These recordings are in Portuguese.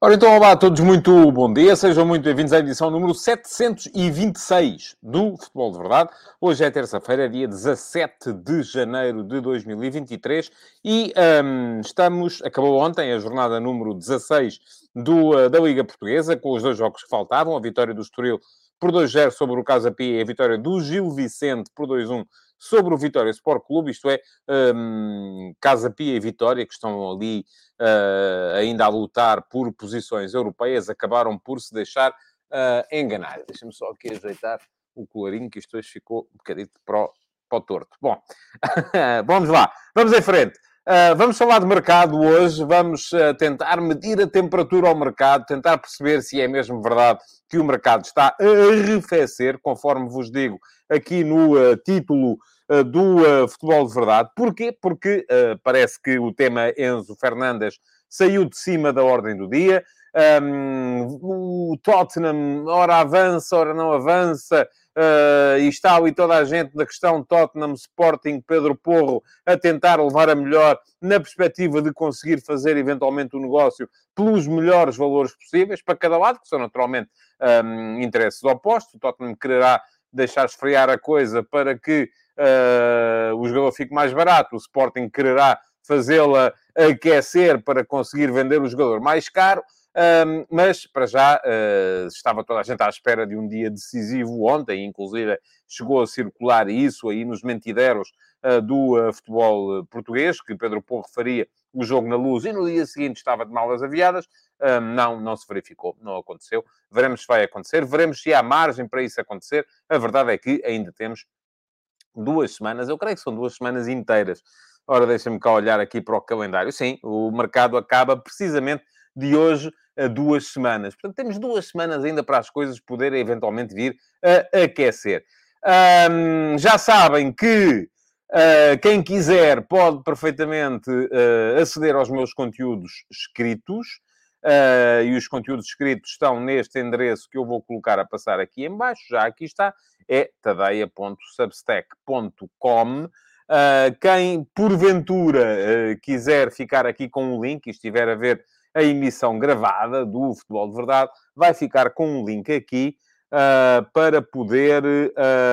Ora então, olá a todos, muito bom dia, sejam muito bem-vindos à edição número 726 do Futebol de Verdade. Hoje é terça-feira, dia 17 de janeiro de 2023 e um, estamos, acabou ontem a jornada número 16 do, uh, da Liga Portuguesa, com os dois jogos que faltavam, a vitória do Estoril por 2-0 sobre o Casa Pia e a vitória do Gil Vicente por 2-1 sobre o Vitória Sport Clube, isto é, um, Casa Pia e Vitória, que estão ali uh, ainda a lutar por posições europeias, acabaram por se deixar uh, enganar. Deixa-me só aqui ajeitar o colarinho, que isto hoje ficou um bocadinho para o, para o torto. Bom, vamos lá, vamos em frente. Uh, vamos falar de mercado hoje, vamos uh, tentar medir a temperatura ao mercado, tentar perceber se é mesmo verdade que o mercado está a arrefecer, conforme vos digo aqui no uh, título do Futebol de Verdade. Porquê? Porque parece que o tema Enzo Fernandes saiu de cima da ordem do dia. Um, o Tottenham, ora avança, ora não avança. Uh, e está ali toda a gente na questão Tottenham, Sporting, Pedro Porro, a tentar levar a melhor na perspectiva de conseguir fazer eventualmente o um negócio pelos melhores valores possíveis para cada lado, que são naturalmente um, interesses opostos. O Tottenham quererá deixar esfriar a coisa para que uh, o jogador fique mais barato, o Sporting quererá fazê-la aquecer para conseguir vender o jogador mais caro. Um, mas, para já, uh, estava toda a gente à espera de um dia decisivo ontem, inclusive chegou a circular isso aí nos mentideros uh, do uh, futebol português, que Pedro Porro faria o jogo na luz e no dia seguinte estava de malas aviadas. Não, não se verificou, não aconteceu. Veremos se vai acontecer, veremos se há margem para isso acontecer. A verdade é que ainda temos duas semanas, eu creio que são duas semanas inteiras. Ora, deixa-me cá olhar aqui para o calendário. Sim, o mercado acaba precisamente de hoje a duas semanas. Portanto, temos duas semanas ainda para as coisas poderem eventualmente vir a aquecer. Um, já sabem que uh, quem quiser pode perfeitamente uh, aceder aos meus conteúdos escritos. Uh, e os conteúdos escritos estão neste endereço que eu vou colocar a passar aqui em baixo. Já aqui está. É tadeia.substack.com. Uh, quem, porventura, uh, quiser ficar aqui com o link e estiver a ver a emissão gravada do Futebol de Verdade, vai ficar com um link aqui uh, para poder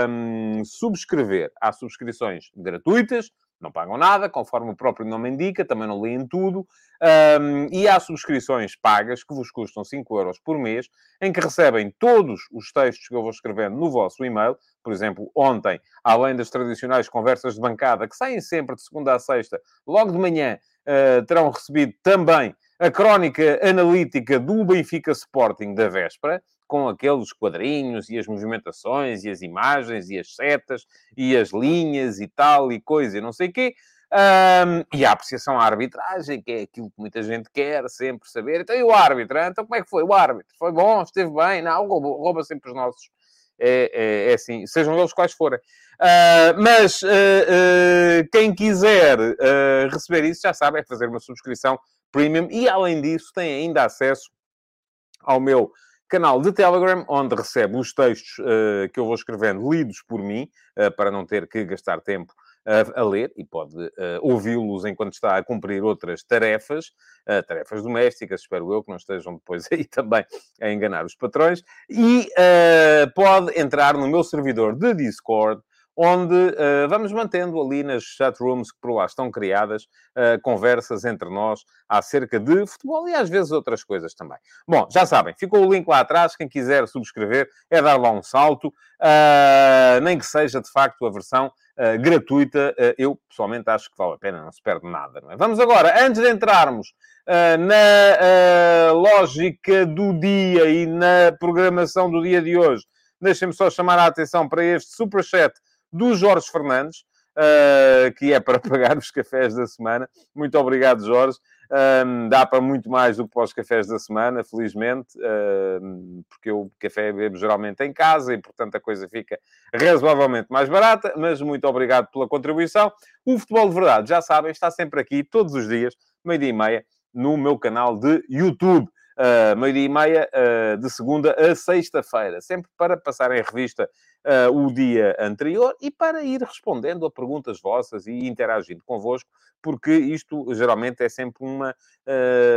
um, subscrever. Há subscrições gratuitas, não pagam nada, conforme o próprio nome indica, também não leem tudo. Um, e há subscrições pagas que vos custam 5 euros por mês, em que recebem todos os textos que eu vou escrevendo no vosso e-mail. Por exemplo, ontem, além das tradicionais conversas de bancada, que saem sempre de segunda a sexta, logo de manhã, uh, terão recebido também a crónica analítica do Benfica Sporting da véspera, com aqueles quadrinhos e as movimentações e as imagens e as setas e as linhas e tal e coisa e não sei o quê. Um, e a apreciação à arbitragem, que é aquilo que muita gente quer sempre saber. Então, e o árbitro? Então, como é que foi? O árbitro foi bom? Esteve bem? Não, rouba, rouba sempre os nossos. É, é, é, assim, sejam eles quais forem. Uh, mas uh, uh, quem quiser receber isso, já sabe, é fazer uma subscrição premium e, além disso, tem ainda acesso ao meu canal de Telegram, onde recebe os textos uh, que eu vou escrevendo lidos por mim, uh, para não ter que gastar tempo uh, a ler, e pode ouvi-los enquanto está a cumprir outras tarefas, tarefas domésticas, espero eu, que não estejam depois aí também a enganar os patrões, e pode entrar no meu servidor de Discord, onde uh, vamos mantendo ali nas chatrooms que por lá estão criadas uh, conversas entre nós acerca de futebol e às vezes outras coisas também. Bom, já sabem, ficou o link lá atrás. Quem quiser subscrever é dar lá um salto, uh, nem que seja de facto a versão gratuita. eu pessoalmente acho que vale a pena, não se perde nada. É? Vamos agora, antes de entrarmos na lógica do dia e na programação do dia de hoje, deixem-me só chamar a atenção para este superchat do Jorge Fernandes, uh, que é para pagar os cafés da semana. Muito obrigado, Jorge. Um, dá para muito mais do que para os cafés da semana, felizmente, uh, porque eu café bebo geralmente em casa e, portanto, a coisa fica razoavelmente mais barata. Mas muito obrigado pela contribuição. O Futebol de Verdade, já sabem, está sempre aqui, todos os dias, meio-dia e meia, no meu canal de YouTube. Uh, meio-dia e meia, uh, de segunda a sexta-feira, sempre para passar em revista uh, o dia anterior e para ir respondendo a perguntas vossas e interagindo convosco, porque isto geralmente é sempre uma,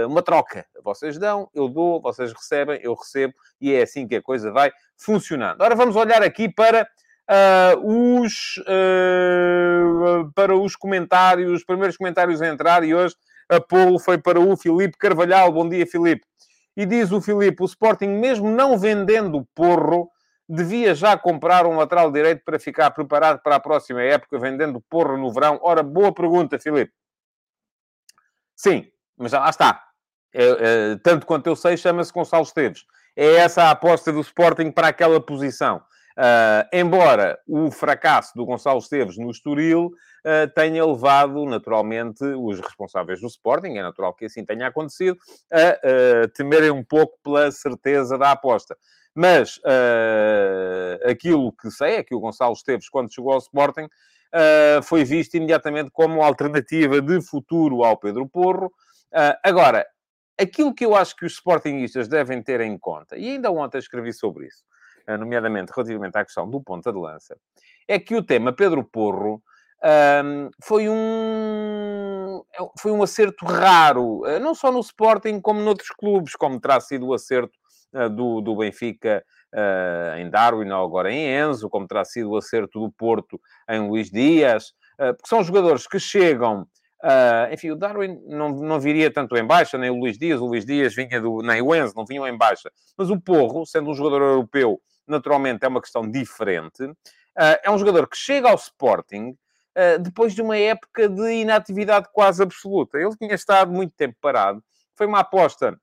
uma troca. Vocês dão, eu dou, vocês recebem, eu recebo, e é assim que a coisa vai funcionando. Agora vamos olhar aqui para Uh, os, uh, para os comentários, os primeiros comentários a entrar, e hoje a polo foi para o Filipe Carvalhal. Bom dia, Filipe. E diz o Filipe, o Sporting, mesmo não vendendo porro, devia já comprar um lateral direito para ficar preparado para a próxima época, vendendo porro no verão. Ora, boa pergunta, Filipe. Sim, mas já lá está. É, é, tanto quanto eu sei, chama-se Gonçalo Esteves. É essa a aposta do Sporting para aquela posição. Uh, embora o fracasso do Gonçalo Esteves no Estoril uh, tenha levado, naturalmente, os responsáveis do Sporting, é natural que assim tenha acontecido, a uh, temerem um pouco pela certeza da aposta. Mas aquilo que sei é que o Gonçalo Esteves, quando chegou ao Sporting, foi visto imediatamente como alternativa de futuro ao Pedro Porro. agora, aquilo que eu acho que os Sportingistas devem ter em conta, e ainda ontem escrevi sobre isso, nomeadamente relativamente à questão do ponta de lança, é que o tema Pedro Porro um, foi, um, é foi um acerto raro, eh, não só no Sporting, como noutros clubes, como terá sido o acerto uh, do, do Benfica uh, em Darwin, ou agora em Enzo, como terá sido o acerto do Porto em Luís Dias, uh, porque são jogadores que chegam. enfim, o Darwin não, não viria tanto em baixa, nem o Luís Dias. O Luís Dias vinha do. nem o Enzo, não vinham em baixa. Mas o Porro, sendo um jogador europeu naturalmente é uma questão diferente. Uh, é um jogador que chega ao Sporting uh, depois de uma época de inatividade quase absoluta. Ele tinha estado muito tempo parado. Foi uma aposta,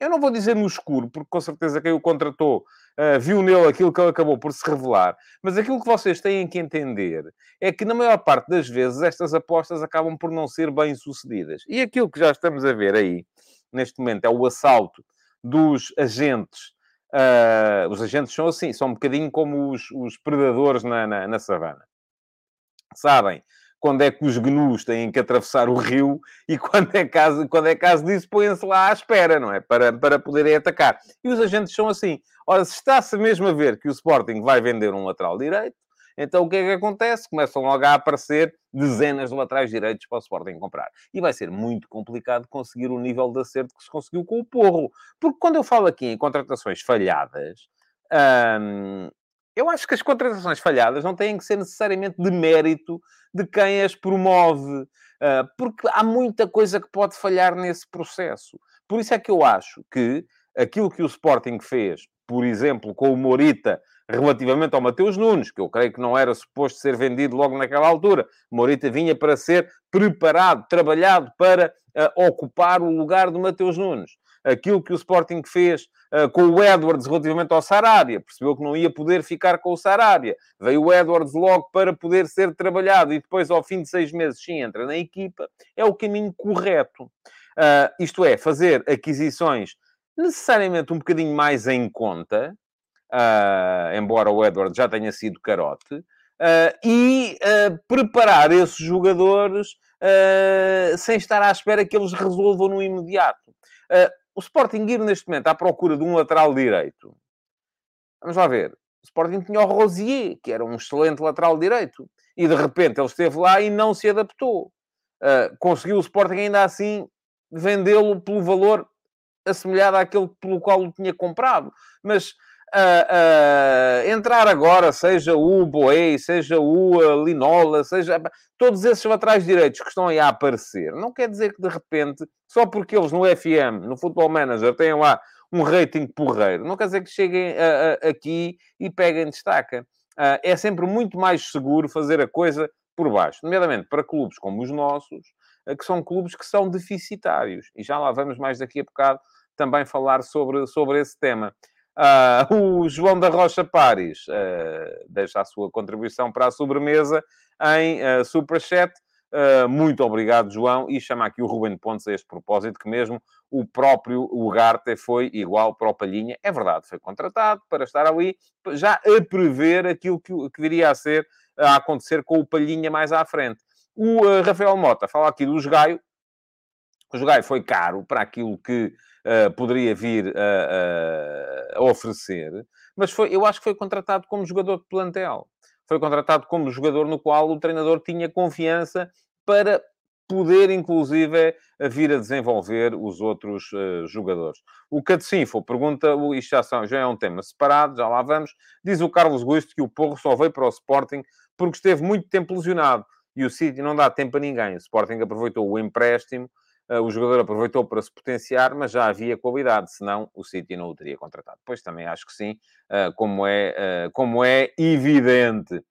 eu não vou dizer no escuro, porque com certeza quem o contratou uh, viu nele aquilo que ele acabou por se revelar. Mas aquilo que vocês têm que entender é que, na maior parte das vezes, estas apostas acabam por não ser bem sucedidas. E aquilo que já estamos a ver aí, neste momento, é o assalto dos agentes Uh, os agentes são assim, são um bocadinho como os, os predadores na, na, na, savana. Sabem quando é que os gnus têm que atravessar o rio e quando é caso, quando é caso disso põem-se lá à espera, não é? Para, para poderem atacar. E os agentes são assim. Ora, se está-se mesmo a ver que o Sporting vai vender um lateral direito, então o que é que acontece? Começam logo a aparecer dezenas de laterais direitos para o Sporting comprar. E vai ser muito complicado conseguir o nível de acerto que se conseguiu com o Porro. Porque quando eu falo aqui em contratações falhadas, hum, eu acho que as contratações falhadas não têm que ser necessariamente de mérito de quem as promove. Uh, porque há muita coisa que pode falhar nesse processo. Por isso é que eu acho que aquilo que o Sporting fez, por exemplo, com o Morita relativamente ao Mateus Nunes, que eu creio que não era suposto ser vendido logo naquela altura. Morita vinha para ser preparado, trabalhado para uh, ocupar o lugar do Mateus Nunes. Aquilo que o Sporting fez uh, com o Edwards relativamente ao Sarabia, percebeu que não ia poder ficar com o Sarabia. Veio o Edwards logo para poder ser trabalhado e depois, ao fim de seis meses, sim, entra na equipa. É o caminho correto. Uh, isto é, fazer aquisições necessariamente um bocadinho mais em conta, uh, embora o Edward já tenha sido carote, uh, e uh, preparar esses jogadores sem estar à espera que eles resolvam no imediato. o Sporting ir neste momento à procura de um lateral direito. Vamos lá ver. O Sporting tinha o Rosier, que era um excelente lateral direito. E de repente ele esteve lá e não se adaptou. conseguiu o Sporting ainda assim vendê-lo pelo valor assemelhado àquele pelo qual o tinha comprado. Mas uh, uh, entrar agora, seja o Boei, seja o Linola, seja todos esses laterais direitos que estão aí a aparecer, não quer dizer que de repente, só porque eles no FM, no Football Manager, têm lá um rating porreiro, não quer dizer que cheguem aqui e peguem destaca. Uh, é sempre muito mais seguro fazer a coisa por baixo, nomeadamente para clubes como os nossos, que são clubes que são deficitários. E já lá vamos mais daqui a bocado também falar sobre, sobre esse tema. Uh, o João da Rocha Pares uh, deixa a sua contribuição para a sobremesa em uh, Superchat. Uh, muito obrigado, João. E chama aqui o Ruben Pontes a este propósito, que mesmo o próprio Ugarte foi igual para o Palhinha. É verdade, foi contratado para estar ali, já a prever aquilo que, que viria a ser, a acontecer com o Palhinha mais à frente. O Rafael Mota fala aqui dos Gaio, Jogai foi caro para aquilo que uh, poderia vir a, a, oferecer, mas foi, eu acho que foi contratado como jogador de plantel. Foi contratado como jogador no qual o treinador tinha confiança para poder, inclusive, vir a desenvolver os outros uh, jogadores. O Catecinfo pergunta, isto já, são, já é um tema separado, já lá vamos. Diz o Carlos Gusto que o Porro só veio para o Sporting porque esteve muito tempo lesionado e o City não dá tempo a ninguém. O Sporting aproveitou o empréstimo, o jogador aproveitou para se potenciar, mas já havia qualidade, senão o City não o teria contratado. Pois também acho que sim, uh, como, é, como é evidente.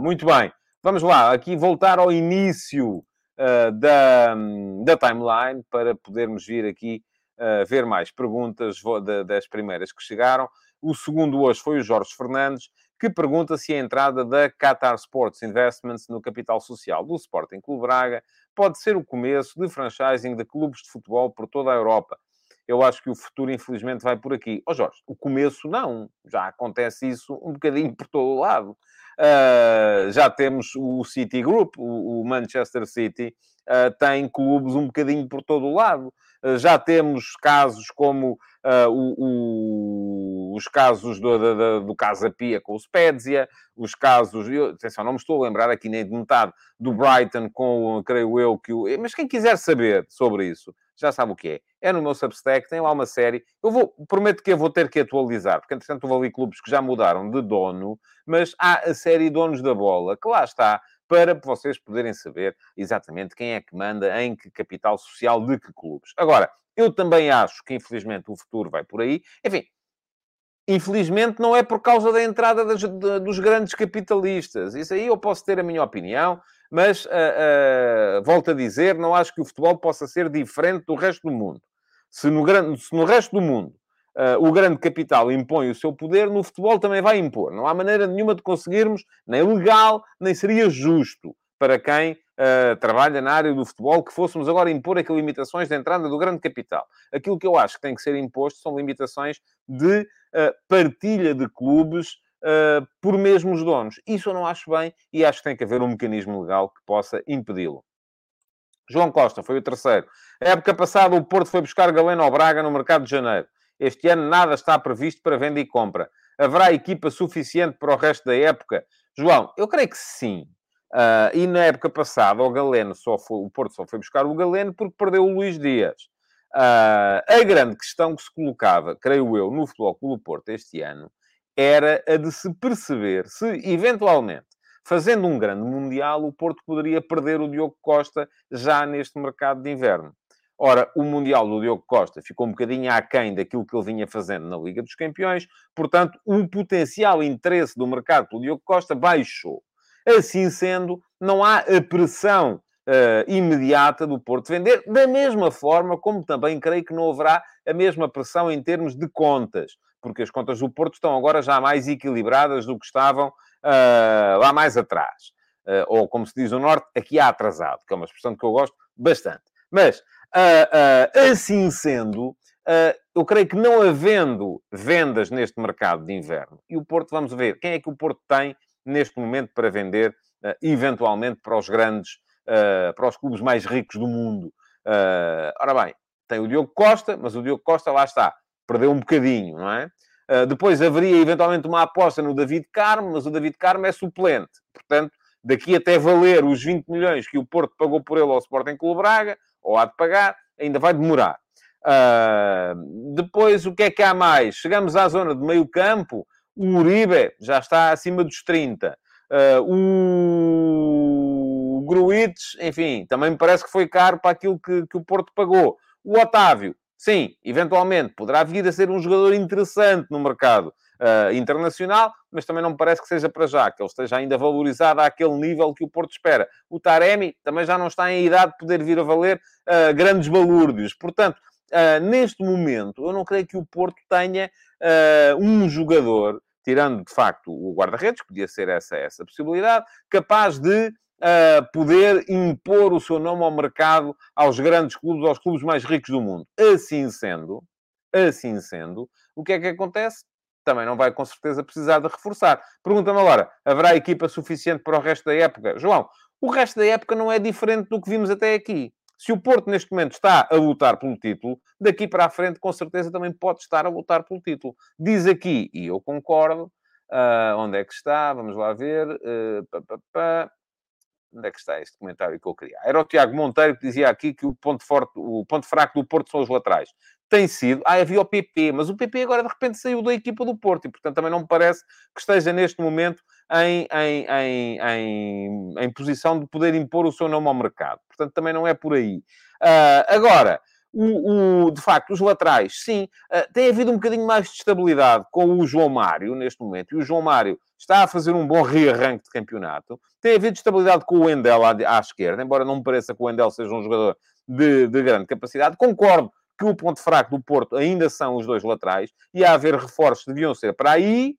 muito bem. Vamos lá, aqui voltar ao início da, da timeline para podermos vir aqui ver mais perguntas das primeiras que chegaram. O segundo hoje foi o Jorge Fernandes, que pergunta se a entrada da Qatar Sports Investments no capital social do Sporting Clube Braga pode ser o começo de franchising de clubes de futebol por toda a Europa. Eu acho que o futuro, infelizmente, vai por aqui. Ó oh, Jorge, o começo não. Já acontece isso um bocadinho por todo o lado. Uh, já temos o City Group, o, Manchester City, uh, tem clubes um bocadinho por todo o lado. Uh, já temos casos como o, o, os casos do, do, do Casa Pia com o Spezia, os casos, eu, atenção, não me estou a lembrar aqui nem de metade do Brighton com, creio eu, que o... Mas quem quiser saber sobre isso, já sabe o que é. É no meu Substack, tem lá uma série. Eu vou, prometo que eu vou ter que atualizar, porque entretanto houve ali clubes que já mudaram de dono, mas há a série Donos da Bola, que lá está, para vocês poderem saber exatamente quem é que manda em que capital social de que clubes. Agora, eu também acho que infelizmente o futuro vai por aí. Enfim, Infelizmente, não é por causa da entrada das, de, dos grandes capitalistas. Isso aí eu posso ter a minha opinião, mas uh, uh, volto a dizer, não acho que o futebol possa ser diferente do resto do mundo. Se no, se no resto do mundo o grande capital impõe o seu poder, no futebol também vai impor. Não há maneira nenhuma de conseguirmos, nem legal, nem seria justo para quem uh, trabalha na área do futebol que fôssemos agora impor aqui limitações de entrada do grande capital. Aquilo que eu acho que tem que ser imposto são limitações de uh, partilha de clubes uh, por mesmos donos. Isso eu não acho bem e acho que tem que haver um mecanismo legal que possa impedi-lo. João Costa foi o terceiro. A época passada, o Porto foi buscar Galeno ao Braga no mercado de janeiro. Este ano nada está previsto para venda e compra. Haverá equipa suficiente para o resto da época? João, eu creio que sim. Uh, e na época passada, o Galeno só foi, o Porto só foi buscar o Galeno porque perdeu o Luís Dias. Uh, a grande questão que se colocava, creio eu, no Futebol Clube Porto este ano, era a de se perceber se, eventualmente, fazendo um grande Mundial, o Porto poderia perder o Diogo Costa já neste mercado de inverno. Ora, o Mundial do Diogo Costa ficou um bocadinho aquém daquilo que ele vinha fazendo na Liga dos Campeões, portanto, o potencial interesse do mercado pelo Diogo Costa baixou. Assim sendo, não há a pressão uh, imediata do Porto vender, da mesma forma como também creio que não haverá a mesma pressão em termos de contas, porque as contas do Porto estão agora já mais equilibradas do que estavam uh, lá mais atrás. Uh, ou, como se diz no Norte, aqui há atrasado, que é uma expressão que eu gosto bastante. Mas, assim sendo, eu creio que não havendo vendas neste mercado de inverno, e o Porto, vamos ver, quem é que o Porto tem neste momento para vender, eventualmente, para os grandes para os clubes mais ricos do mundo. Ora bem, tem o Diogo Costa, mas o Diogo Costa lá está, perdeu um bocadinho, não é? Depois haveria eventualmente uma aposta no David Carmo, mas o David Carmo é suplente. Portanto, daqui até valer os 20 milhões que o Porto pagou por ele ao Sporting Clube Braga, ou há de pagar, ainda vai demorar. Uh, depois, o que é que há mais? Chegamos à zona de meio campo, o Uribe já está acima dos 30. Uh, o Gruites, enfim, também me parece que foi caro para aquilo que, que o Porto pagou. O Otávio, sim, eventualmente poderá vir a ser um jogador interessante no mercado uh, internacional, mas também não me parece que seja para já, que ele esteja ainda valorizado àquele nível que o Porto espera. O Taremi também já não está em idade de poder vir a valer uh, grandes balúrdios. Portanto, uh, neste momento, eu não creio que o Porto tenha um jogador, tirando de facto o guarda-redes, podia ser essa, essa possibilidade, capaz de uh, poder impor o seu nome ao mercado, aos grandes clubes, aos clubes mais ricos do mundo. Assim sendo, assim sendo, o que é que acontece? Também não vai com certeza precisar de reforçar. Pergunta-me agora, haverá equipa suficiente para o resto da época? João, o resto da época não é diferente do que vimos até aqui. Se o Porto, neste momento, está a lutar pelo título, daqui para a frente, com certeza, também pode estar a lutar pelo título. Diz aqui, e eu concordo, uh, onde é que está? Vamos lá ver. Uh, pá, pá, pá. Onde é que está este comentário que eu queria? Era o Tiago Monteiro que dizia aqui que o ponto, forte, o ponto fraco do Porto são os laterais. Tem sido. Ah, havia o PP, mas o PP agora de repente saiu da equipa do Porto e, portanto, também não me parece que esteja neste momento em, em, em, em, em posição de poder impor o seu nome ao mercado. Portanto, também não é por aí. Uh, agora, o, o, de facto, os laterais, sim, uh, tem havido um bocadinho mais de estabilidade com o João Mário neste momento. E o João Mário está a fazer um bom rearranque de campeonato. Tem havido estabilidade com o Wendel à, à esquerda, embora não me pareça que o Wendel seja um jogador de, de grande capacidade. Concordo que o ponto fraco do Porto ainda são os dois laterais e a haver reforços deviam ser para aí,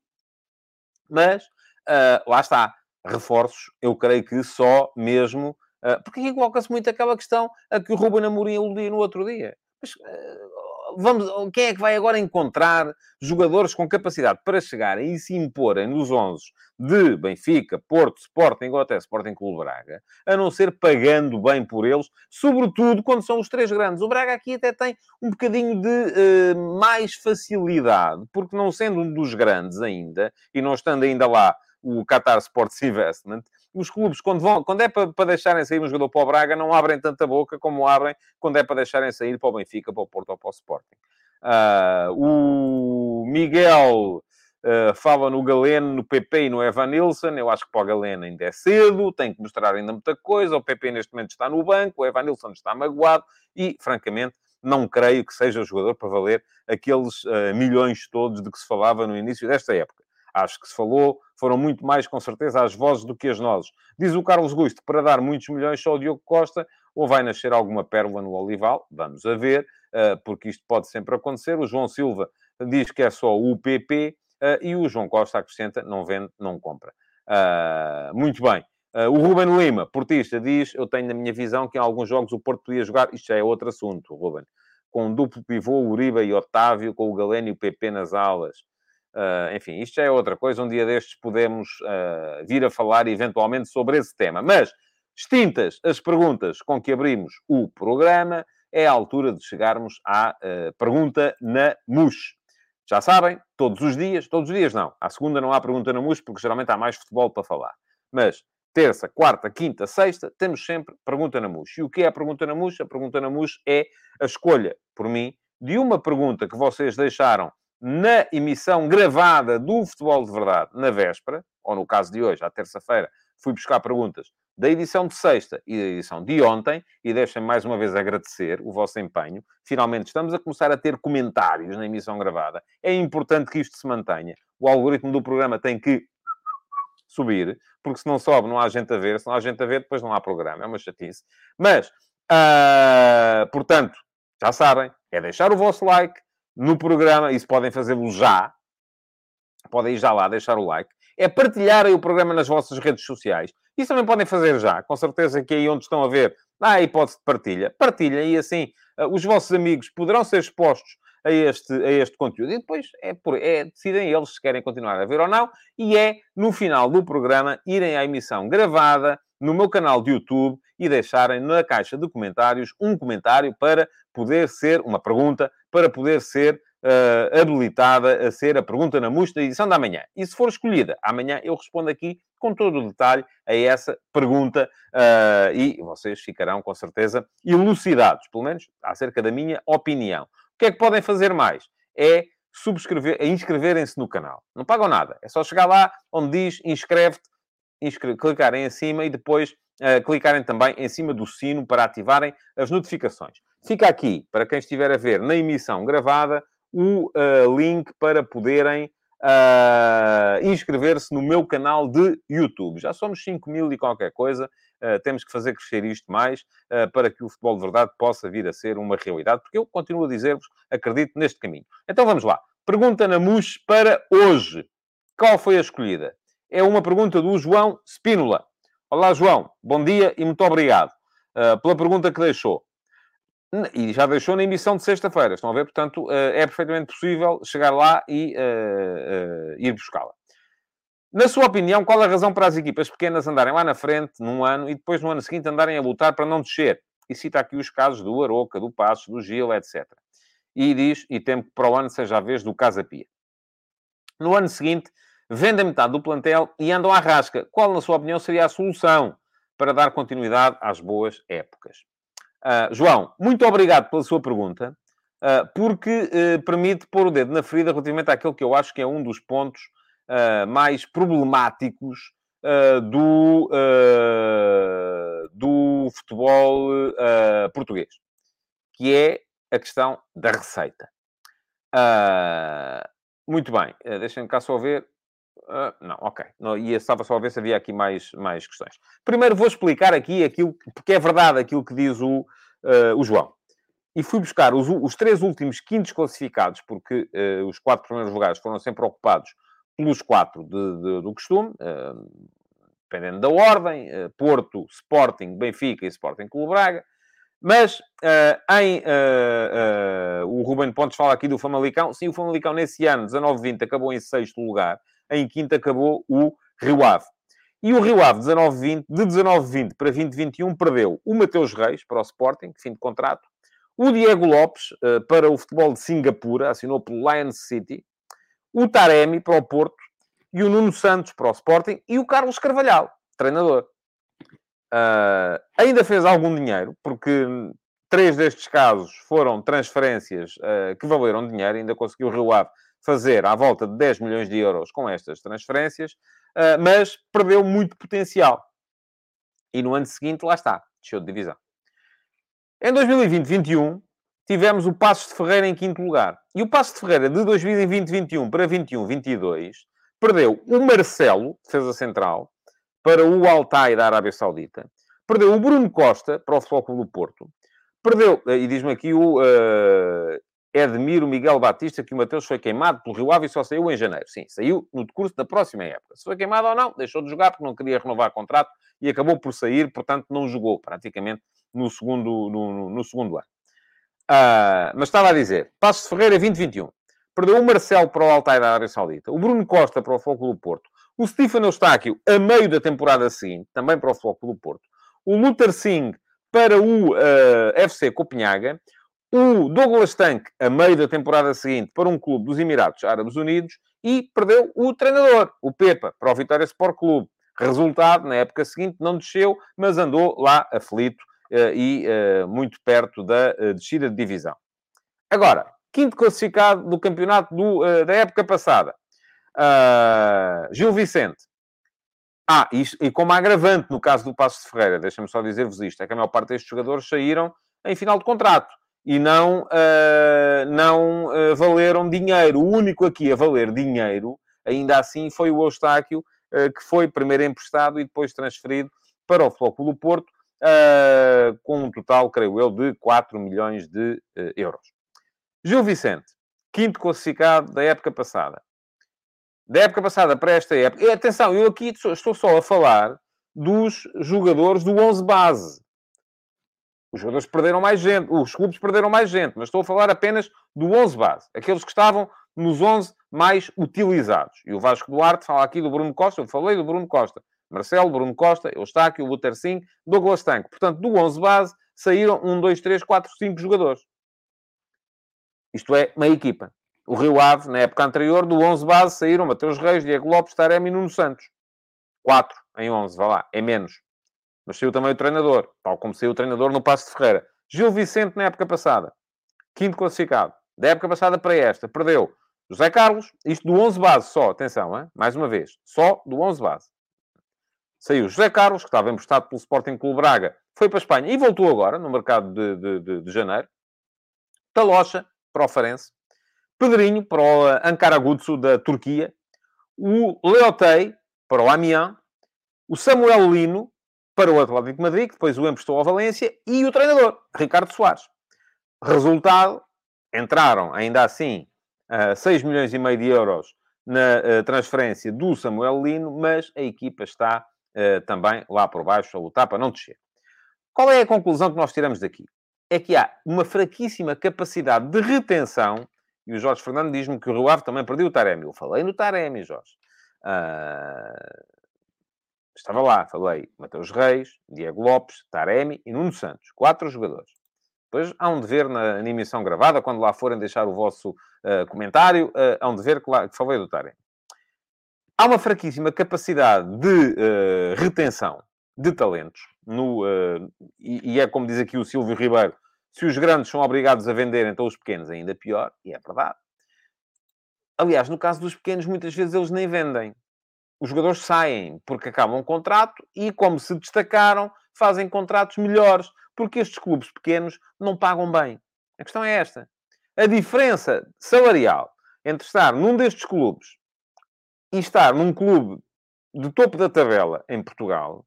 mas uh, lá está. Reforços, eu creio que só mesmo. Uh, porque aqui coloca-se muito aquela questão a que o Ruben Amorim aludia no outro dia. Mas, uh, vamos, quem é que vai agora encontrar jogadores com capacidade para chegarem e se imporem nos 11 de Benfica, Porto, Sporting ou até Sporting Clube Braga, a não ser pagando bem por eles, sobretudo quando são os três grandes. O Braga aqui até tem um bocadinho de mais facilidade, porque não sendo um dos grandes ainda, e não estando ainda lá o Qatar Sports Investment, os clubes, quando, vão, quando é para, para deixarem sair um jogador para o Braga, não abrem tanta boca como abrem quando é para deixarem sair para o Benfica, para o Porto ou para o Sporting. Uh, o Miguel uh, fala no Galeno, no PP e no Evan Nilsson. Eu acho que para o Galeno ainda é cedo, tem que mostrar ainda muita coisa. O PP neste momento está no banco, o Evan Nilsson está magoado e, francamente, não creio que seja o jogador para valer aqueles uh, milhões todos de que se falava no início desta época. Acho que se falou, foram muito mais, com certeza, as vozes do que as nozes. Diz o Carlos Gusto, para dar muitos milhões só o Diogo Costa, ou vai nascer alguma pérola no Olival, vamos a ver, eh, porque isto pode sempre acontecer. O João Silva diz que é só o PP, eh, e o João Costa acrescenta, não vende, não compra. Eh, muito bem. o Ruben Lima, portista, diz, eu tenho na minha visão que em alguns jogos o Porto podia jogar, isto já é outro assunto, Ruben, com duplo pivô, Uribe e Otávio, com o Galeno e o PP nas alas. Uh, enfim, isto já é outra coisa. Um dia destes podemos uh, vir a falar eventualmente sobre esse tema. Mas, extintas as perguntas com que abrimos o programa, é a altura de chegarmos à uh, pergunta na MUS. Já sabem, todos os dias, todos os dias não. À segunda não há pergunta na MUS, porque geralmente há mais futebol para falar. Mas terça, quarta, quinta, sexta, temos sempre pergunta na MUS. E o que é a pergunta na MUS? A pergunta na MUS é a escolha, por mim, de uma pergunta que vocês deixaram na emissão gravada do Futebol de Verdade na véspera, ou no caso de hoje, à terça-feira, fui buscar perguntas da edição de sexta e da edição de ontem, e deixem mais uma vez agradecer o vosso empenho. Finalmente estamos a começar a ter comentários na emissão gravada. É importante que isto se mantenha. O algoritmo do programa tem que subir, porque se não sobe, não há gente a ver. Se não há gente a ver, depois não há programa. É uma chatice. Mas, uh, portanto, já sabem, é deixar o vosso like, no programa, isso podem fazê-lo já, podem ir já lá deixar o like, é partilharem o programa nas vossas redes sociais. Isso também podem fazer já, com certeza que aí onde estão a ver, há a hipótese de partilha. Partilhem e assim eh, os vossos amigos poderão ser expostos a este, a este conteúdo. E depois é, por, é, decidem eles se querem continuar a ver ou não. E é, no final do programa, irem à emissão gravada no meu canal de YouTube e deixarem na caixa de comentários um comentário para poder ser, uma pergunta, para poder ser uh, habilitada a ser a pergunta na MUS da edição da manhã. E se for escolhida, amanhã eu respondo aqui com todo o detalhe a essa pergunta uh, e vocês ficarão com certeza elucidados, pelo menos acerca da minha opinião. O que é que podem fazer mais? É subscrever, é inscreverem-se no canal. Não pagam nada. É só chegar lá onde diz inscreve-te, inscreve, clicarem em cima e depois uh, clicarem também em cima do sino para ativarem as notificações. Fica aqui, para quem estiver a ver na emissão gravada, o uh, link para poderem uh, inscrever-se no meu canal de YouTube. Já somos 5 mil e qualquer coisa. Uh, temos que fazer crescer isto mais uh, para que o futebol de verdade possa vir a ser uma realidade, porque eu continuo a dizer-vos, acredito neste caminho. Então vamos lá. Pergunta na MUS para hoje. Qual foi a escolhida? É uma pergunta do João Spínola. Olá, João. Bom dia e muito obrigado uh, pela pergunta que deixou. E já deixou na emissão de sexta-feira, estão a ver? Portanto, eh, é perfeitamente possível chegar lá e uh, uh, ir buscá-la. Na sua opinião, qual a razão para as equipas pequenas andarem lá na frente num ano e depois no ano seguinte andarem a lutar para não descer? e cita aqui os casos do Aroca, do Passos, do Gil, etc. E diz, e temo que para o ano seja a vez do Casa Pia. No ano seguinte, vendem metade do plantel e andam à rasca. Qual, na sua opinião, seria a solução para dar continuidade às boas épocas? Uh, João, muito obrigado pela sua pergunta, uh, porque uh, permite pôr o dedo na ferida relativamente àquele que eu acho que é um dos pontos mais problemáticos do, do futebol português, que é a questão da receita. muito bem, deixem-me cá só ver. Uh, não, ok. Não, e estava só a ver se havia aqui mais, mais questões. Primeiro vou explicar aqui aquilo, porque é verdade aquilo que diz o, uh, o João. E fui buscar os, os três últimos quintos classificados, porque uh, os quatro primeiros lugares foram sempre ocupados pelos quatro de, de, do costume, dependendo da ordem, Porto, Sporting, Benfica e Sporting Clube Braga. Mas em o Ruben Pontes fala aqui do Famalicão. Sim, o Famalicão nesse ano, 19-20, acabou em sexto lugar em quinto acabou o Rio Ave. E o Rio Ave, 19-20, de 19-20 para 20-21, perdeu o Mateus Reis para o Sporting, fim de contrato, o Diego Lopes uh, para o futebol de Singapura, assinou pelo Lions City, o Taremi para o Porto, e o Nuno Santos para o Sporting, e o Carlos Carvalhal, treinador. Uh, ainda fez algum dinheiro, porque três destes casos foram transferências uh, que valeram dinheiro, ainda conseguiu o Rio Ave fazer à volta de 10 milhões de euros com estas transferências, ah, mas perdeu muito potencial. E no ano seguinte, lá está, deixou de divisão. Em 2020-21, tivemos o Passos de Ferreira em quinto lugar. E o Passos de Ferreira de 2020-21 para 21-22 perdeu o Marcelo, defesa central, para o Altai da Arábia Saudita. Perdeu o Bruno Costa para o Futebol Clube do Porto. Perdeu, e diz-me aqui o uh, Edmiro Miguel Batista que o Mateus foi queimado pelo Rio Ave e só saiu em janeiro. Sim, saiu no decurso da próxima época. Se foi queimado ou não, deixou de jogar porque não queria renovar contrato e acabou por sair, portanto não jogou praticamente no segundo, no, no segundo ano. Uh, mas estava a dizer, Passos Ferreira 2021. Perdeu o Marcelo para o Altair da Arábia Saudita, o Bruno Costa para o Foco do Porto, o Stefano Eustáquio a meio da temporada seguinte, também para o Foco do Porto, o Luther Singh para o uh, ah, FC Copenhaga, o Douglas Tank, a meio da temporada seguinte, para um clube dos Emirados Árabes Unidos e perdeu o treinador, o Pepa, para o Vitória Sport Clube. Resultado, na época seguinte, não desceu, mas andou lá aflito uh, e uh, muito perto da uh, descida de divisão. Agora, quinto classificado do campeonato do, da época passada, Gil Vicente. Ah, e como agravante no caso do Passo de Ferreira, deixa-me só dizer-vos isto, é que a maior parte destes jogadores saíram em final de contrato e não, uh, não uh, valeram dinheiro. O único aqui a valer dinheiro, ainda assim, foi o Eustáquio, uh, que foi primeiro emprestado e depois transferido para o Flóculo do Porto, com um total, creio eu, de 4 milhões de euros. Gil Vicente, quinto classificado da época passada. Da época passada para esta época. E atenção, eu aqui estou só a falar dos jogadores do 11 base. Os jogadores perderam mais gente, os clubes perderam mais gente, mas estou a falar apenas do 11 base, aqueles que estavam nos 11 mais utilizados. E o Vasco Duarte fala aqui do Bruno Costa, eu falei do Bruno Costa. Marcelo, Bruno Costa, Eustáquio, Luther Singh, Douglas Tanque. Portanto, do 11 base saíram 1, 2, 3, 4, 5 jogadores. Isto é, uma equipa. O Rio Ave, na época anterior, do 11 base saíram Mateus Reis, Diego Lopes, Taremi e Nuno Santos. 4 em 11, vá lá, é menos. Mas saiu também o treinador, tal como saiu o treinador no Passo de Ferreira. Gil Vicente, na época passada, quinto classificado. Da época passada para esta, perdeu José Carlos, isto do 11 base só, atenção, hein? mais uma vez, só do 11 base. Saiu José Carlos, que estava emprestado pelo Sporting Clube Braga, foi para a Espanha e voltou agora, no mercado de, de, de, de janeiro. Talocha, para o Farense. Pedrinho, para o Ankara Gutsu, da Turquia. O Leotei, para o Amiens. O Samuel Lino, para o Atlético de Madrid, depois o emprestou ao Valência, e o treinador, Ricardo Soares. Resultado, entraram ainda assim uh, 6 milhões e meio de euros na uh, transferência do Samuel Lino, mas a equipa está uh, também lá por baixo a lutar para não descer. Qual é a conclusão que nós tiramos daqui? É que há uma fraquíssima capacidade de retenção, e o Jorge Fernando diz-me que o Rio Ave também perdeu o Taremi. Eu falei no Taremi, Jorge. Uh, Estava lá, falei Mateus Reis, Diego Lopes, Taremi e Nuno Santos. Quatro jogadores. Depois há um dever na, emissão gravada, quando lá forem deixar o vosso uh, comentário, uh, há um dever que, lá, que falei do Taremi. Há uma fraquíssima capacidade de uh, retenção de talentos. No, e, e, é como diz aqui o Silvio Ribeiro, se os grandes são obrigados a vender, então os pequenos ainda pior, e é verdade. Aliás, no caso dos pequenos, muitas vezes eles nem vendem. Os jogadores saem porque acabam um contrato e, como se destacaram, fazem contratos melhores porque estes clubes pequenos não pagam bem. A questão é esta. A diferença salarial entre estar num destes clubes e estar num clube de topo da tabela em Portugal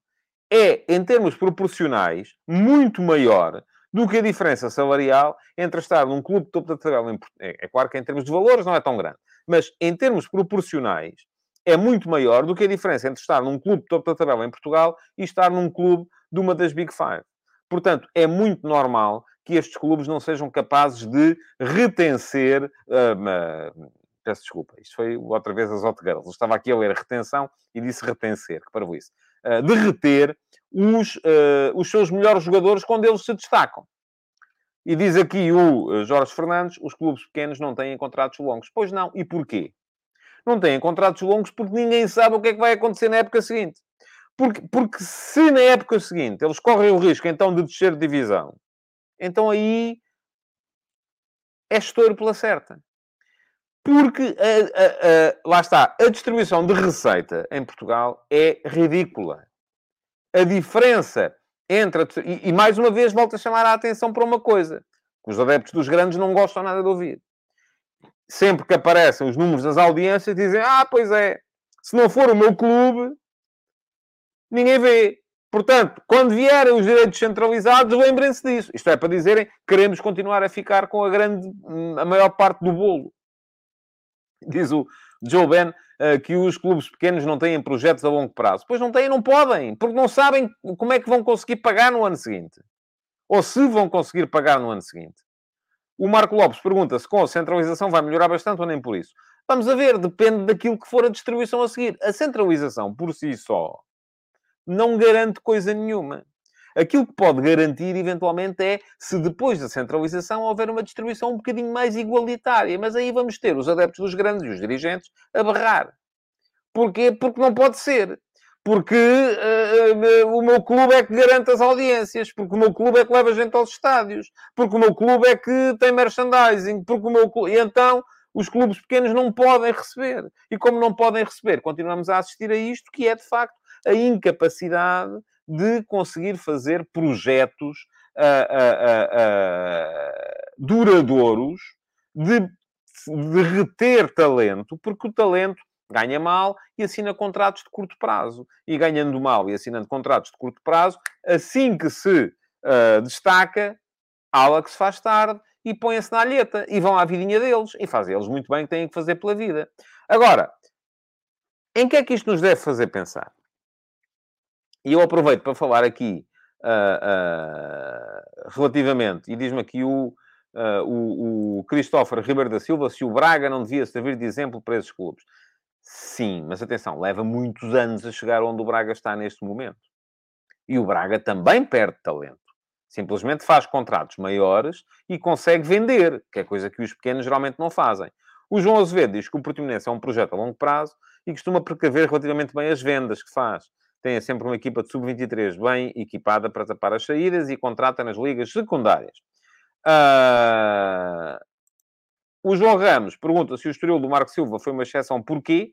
é, em termos proporcionais, muito maior do que a diferença salarial entre estar num clube de topo da tabela em Portugal. É, é claro que em termos de valores não é tão grande, mas em termos proporcionais é muito maior do que a diferença entre estar num clube de topo da tabela em Portugal e estar num clube de uma das Big Five. Portanto, é muito normal que estes clubes não sejam capazes de retencer. Uh, peço desculpa, isto foi outra vez as Hot Girls. Eu estava aqui a ler retenção e disse retencer, que para isso. Uh, de reter os, uh, os seus melhores jogadores quando eles se destacam. E diz aqui o Jorge Fernandes: os clubes pequenos não têm contratos longos. Pois não. E porquê? Não têm contratos longos porque ninguém sabe o que é que vai acontecer na época seguinte. Porque, porque se na época seguinte eles correm o risco então de descer de divisão, então aí é estouro pela certa. Porque, a, a, a, lá está, a distribuição de receita em Portugal é ridícula. A diferença entre... E, e, mais uma vez volto a chamar a atenção para uma coisa. Que os adeptos dos grandes não gostam nada de ouvir. Sempre que aparecem os números das audiências, dizem, ah, pois é, se não for o meu clube, ninguém vê. Portanto, quando vierem os direitos centralizados, lembrem-se disso. Isto é para dizerem queremos continuar a ficar com a grande, a maior parte do bolo. Diz o Joe Ben uh, que os clubes pequenos não têm projetos a longo prazo. Pois não têm, não podem, porque não sabem como é que vão conseguir pagar no ano seguinte. Ou se vão conseguir pagar no ano seguinte. O Marco Lopes pergunta se com a centralização vai melhorar bastante ou nem por isso. Vamos a ver, depende daquilo que for a distribuição a seguir. A centralização por si só não garante coisa nenhuma. Aquilo que pode garantir, eventualmente, é se depois da centralização houver uma distribuição um bocadinho mais igualitária. Mas aí vamos ter os adeptos dos grandes e os dirigentes a berrar. Porquê? Porque não pode ser. Porque uh, uh, o meu clube é que garante as audiências. Porque o meu clube é que leva gente aos estádios. Porque o meu clube é que tem merchandising. Porque o meu clube... E então os clubes pequenos não podem receber. E como não podem receber, continuamos a assistir a isto, que é de facto a incapacidade de conseguir fazer projetos uh, duradouros, de, de reter talento, porque o talento ganha mal e assina contratos de curto prazo. E ganhando mal e assinando contratos de curto prazo, assim que se uh, destaca, se faz tarde e põe-se na alheta e vão à vidinha deles e fazem eles muito bem que têm que fazer pela vida. Agora, em que é que isto nos deve fazer pensar? E eu aproveito para falar aqui uh, uh, relativamente, e diz-me aqui o, uh, o, o Christopher Ribeiro da Silva, se o Braga não devia servir de exemplo para esses clubes. Sim, mas atenção, leva muitos anos a chegar onde o Braga está neste momento. E o Braga também perde talento. Simplesmente faz contratos maiores e consegue vender, que é coisa que os pequenos geralmente não fazem. O João Azevedo diz que o Portimonense é um projeto a longo prazo e costuma precaver relativamente bem as vendas que faz tem sempre uma equipa de sub-23 bem equipada para tapar as saídas e contrata nas ligas secundárias. Uh... O João Ramos pergunta se o Estoril do Marco Silva foi uma exceção, porquê?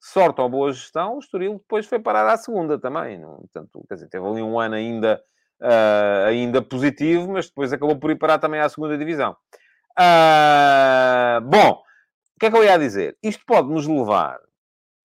Sorte ou boa gestão, o Estoril depois foi parar à segunda também. Portanto, quer dizer, teve ali um ano ainda, uh, ainda positivo, mas depois acabou por ir parar também à segunda divisão. Uh... Bom, o que é que eu ia dizer? Isto pode nos levar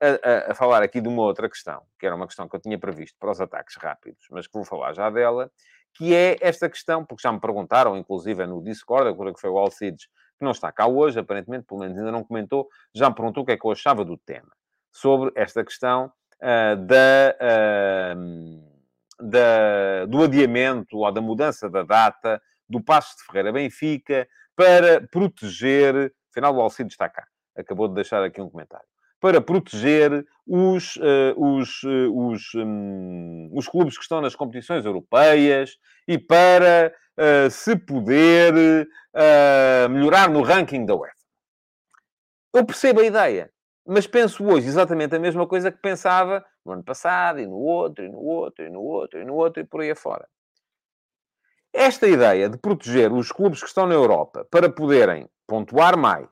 a, a, falar aqui de uma outra questão, que era uma questão que eu tinha previsto para os ataques rápidos, mas que vou falar já dela, que é esta questão, porque já me perguntaram, inclusive no Discord, agora que foi o Alcides, que não está cá hoje, aparentemente, pelo menos ainda não comentou, já me perguntou o que é que eu achava do tema, sobre esta questão uh, da, uh, da, do adiamento ou da mudança da data do Passo de Ferreira Benfica para proteger, afinal o Alcides está cá, acabou de deixar aqui um comentário para proteger os, uh, os, uh, os, um, os clubes que estão nas competições europeias e para uh, se poder melhorar no ranking da UEFA. Eu percebo a ideia, mas penso hoje exatamente a mesma coisa que pensava no ano passado, e no outro, e no outro, e no outro, e no outro, e por aí afora. Esta ideia de proteger os clubes que estão na Europa para poderem pontuar mais,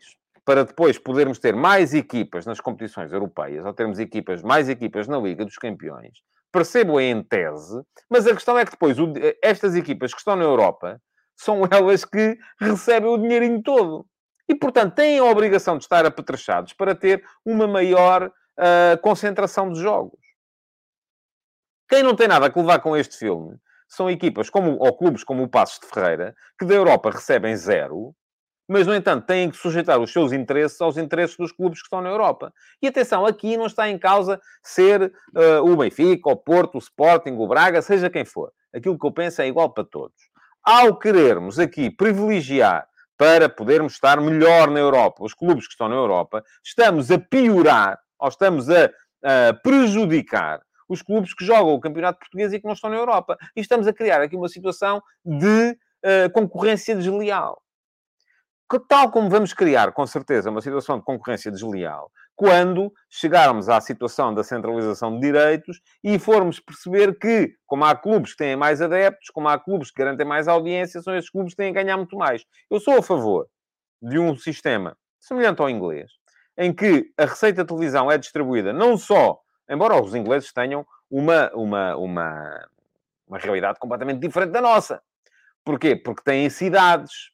para depois podermos ter mais equipas nas competições europeias, ou termos equipas, mais equipas na Liga dos Campeões, percebo em tese, mas a questão é que depois estas equipas que estão na Europa são elas que recebem o dinheirinho todo. E, portanto, têm a obrigação de estar apetrechados para ter uma maior uh, concentração de jogos. Quem não tem nada a levar com este filme são equipas como, ou clubes como o Passos de Ferreira, que da Europa recebem zero, mas, no entanto, têm que sujeitar os seus interesses aos interesses dos clubes que estão na Europa. E atenção, aqui não está em causa ser uh, o Benfica, o Porto, o Sporting, o Braga, seja quem for. Aquilo que eu penso é igual para todos. Ao querermos aqui privilegiar para podermos estar melhor na Europa, os clubes que estão na Europa, estamos a piorar ou estamos a, a prejudicar os clubes que jogam o Campeonato Português e que não estão na Europa. E estamos a criar aqui uma situação de uh, concorrência desleal. Tal como vamos criar, com certeza, uma situação de concorrência desleal quando chegarmos à situação da centralização de direitos e formos perceber que, como há clubes que têm mais adeptos, como há clubes que garantem mais audiência, são esses clubes que têm a ganhar muito mais. Eu sou a favor de um sistema semelhante ao inglês, em que a receita de televisão é distribuída não só Embora os ingleses tenham uma, uma, uma, uma realidade completamente diferente da nossa. Porquê? Porque têm cidades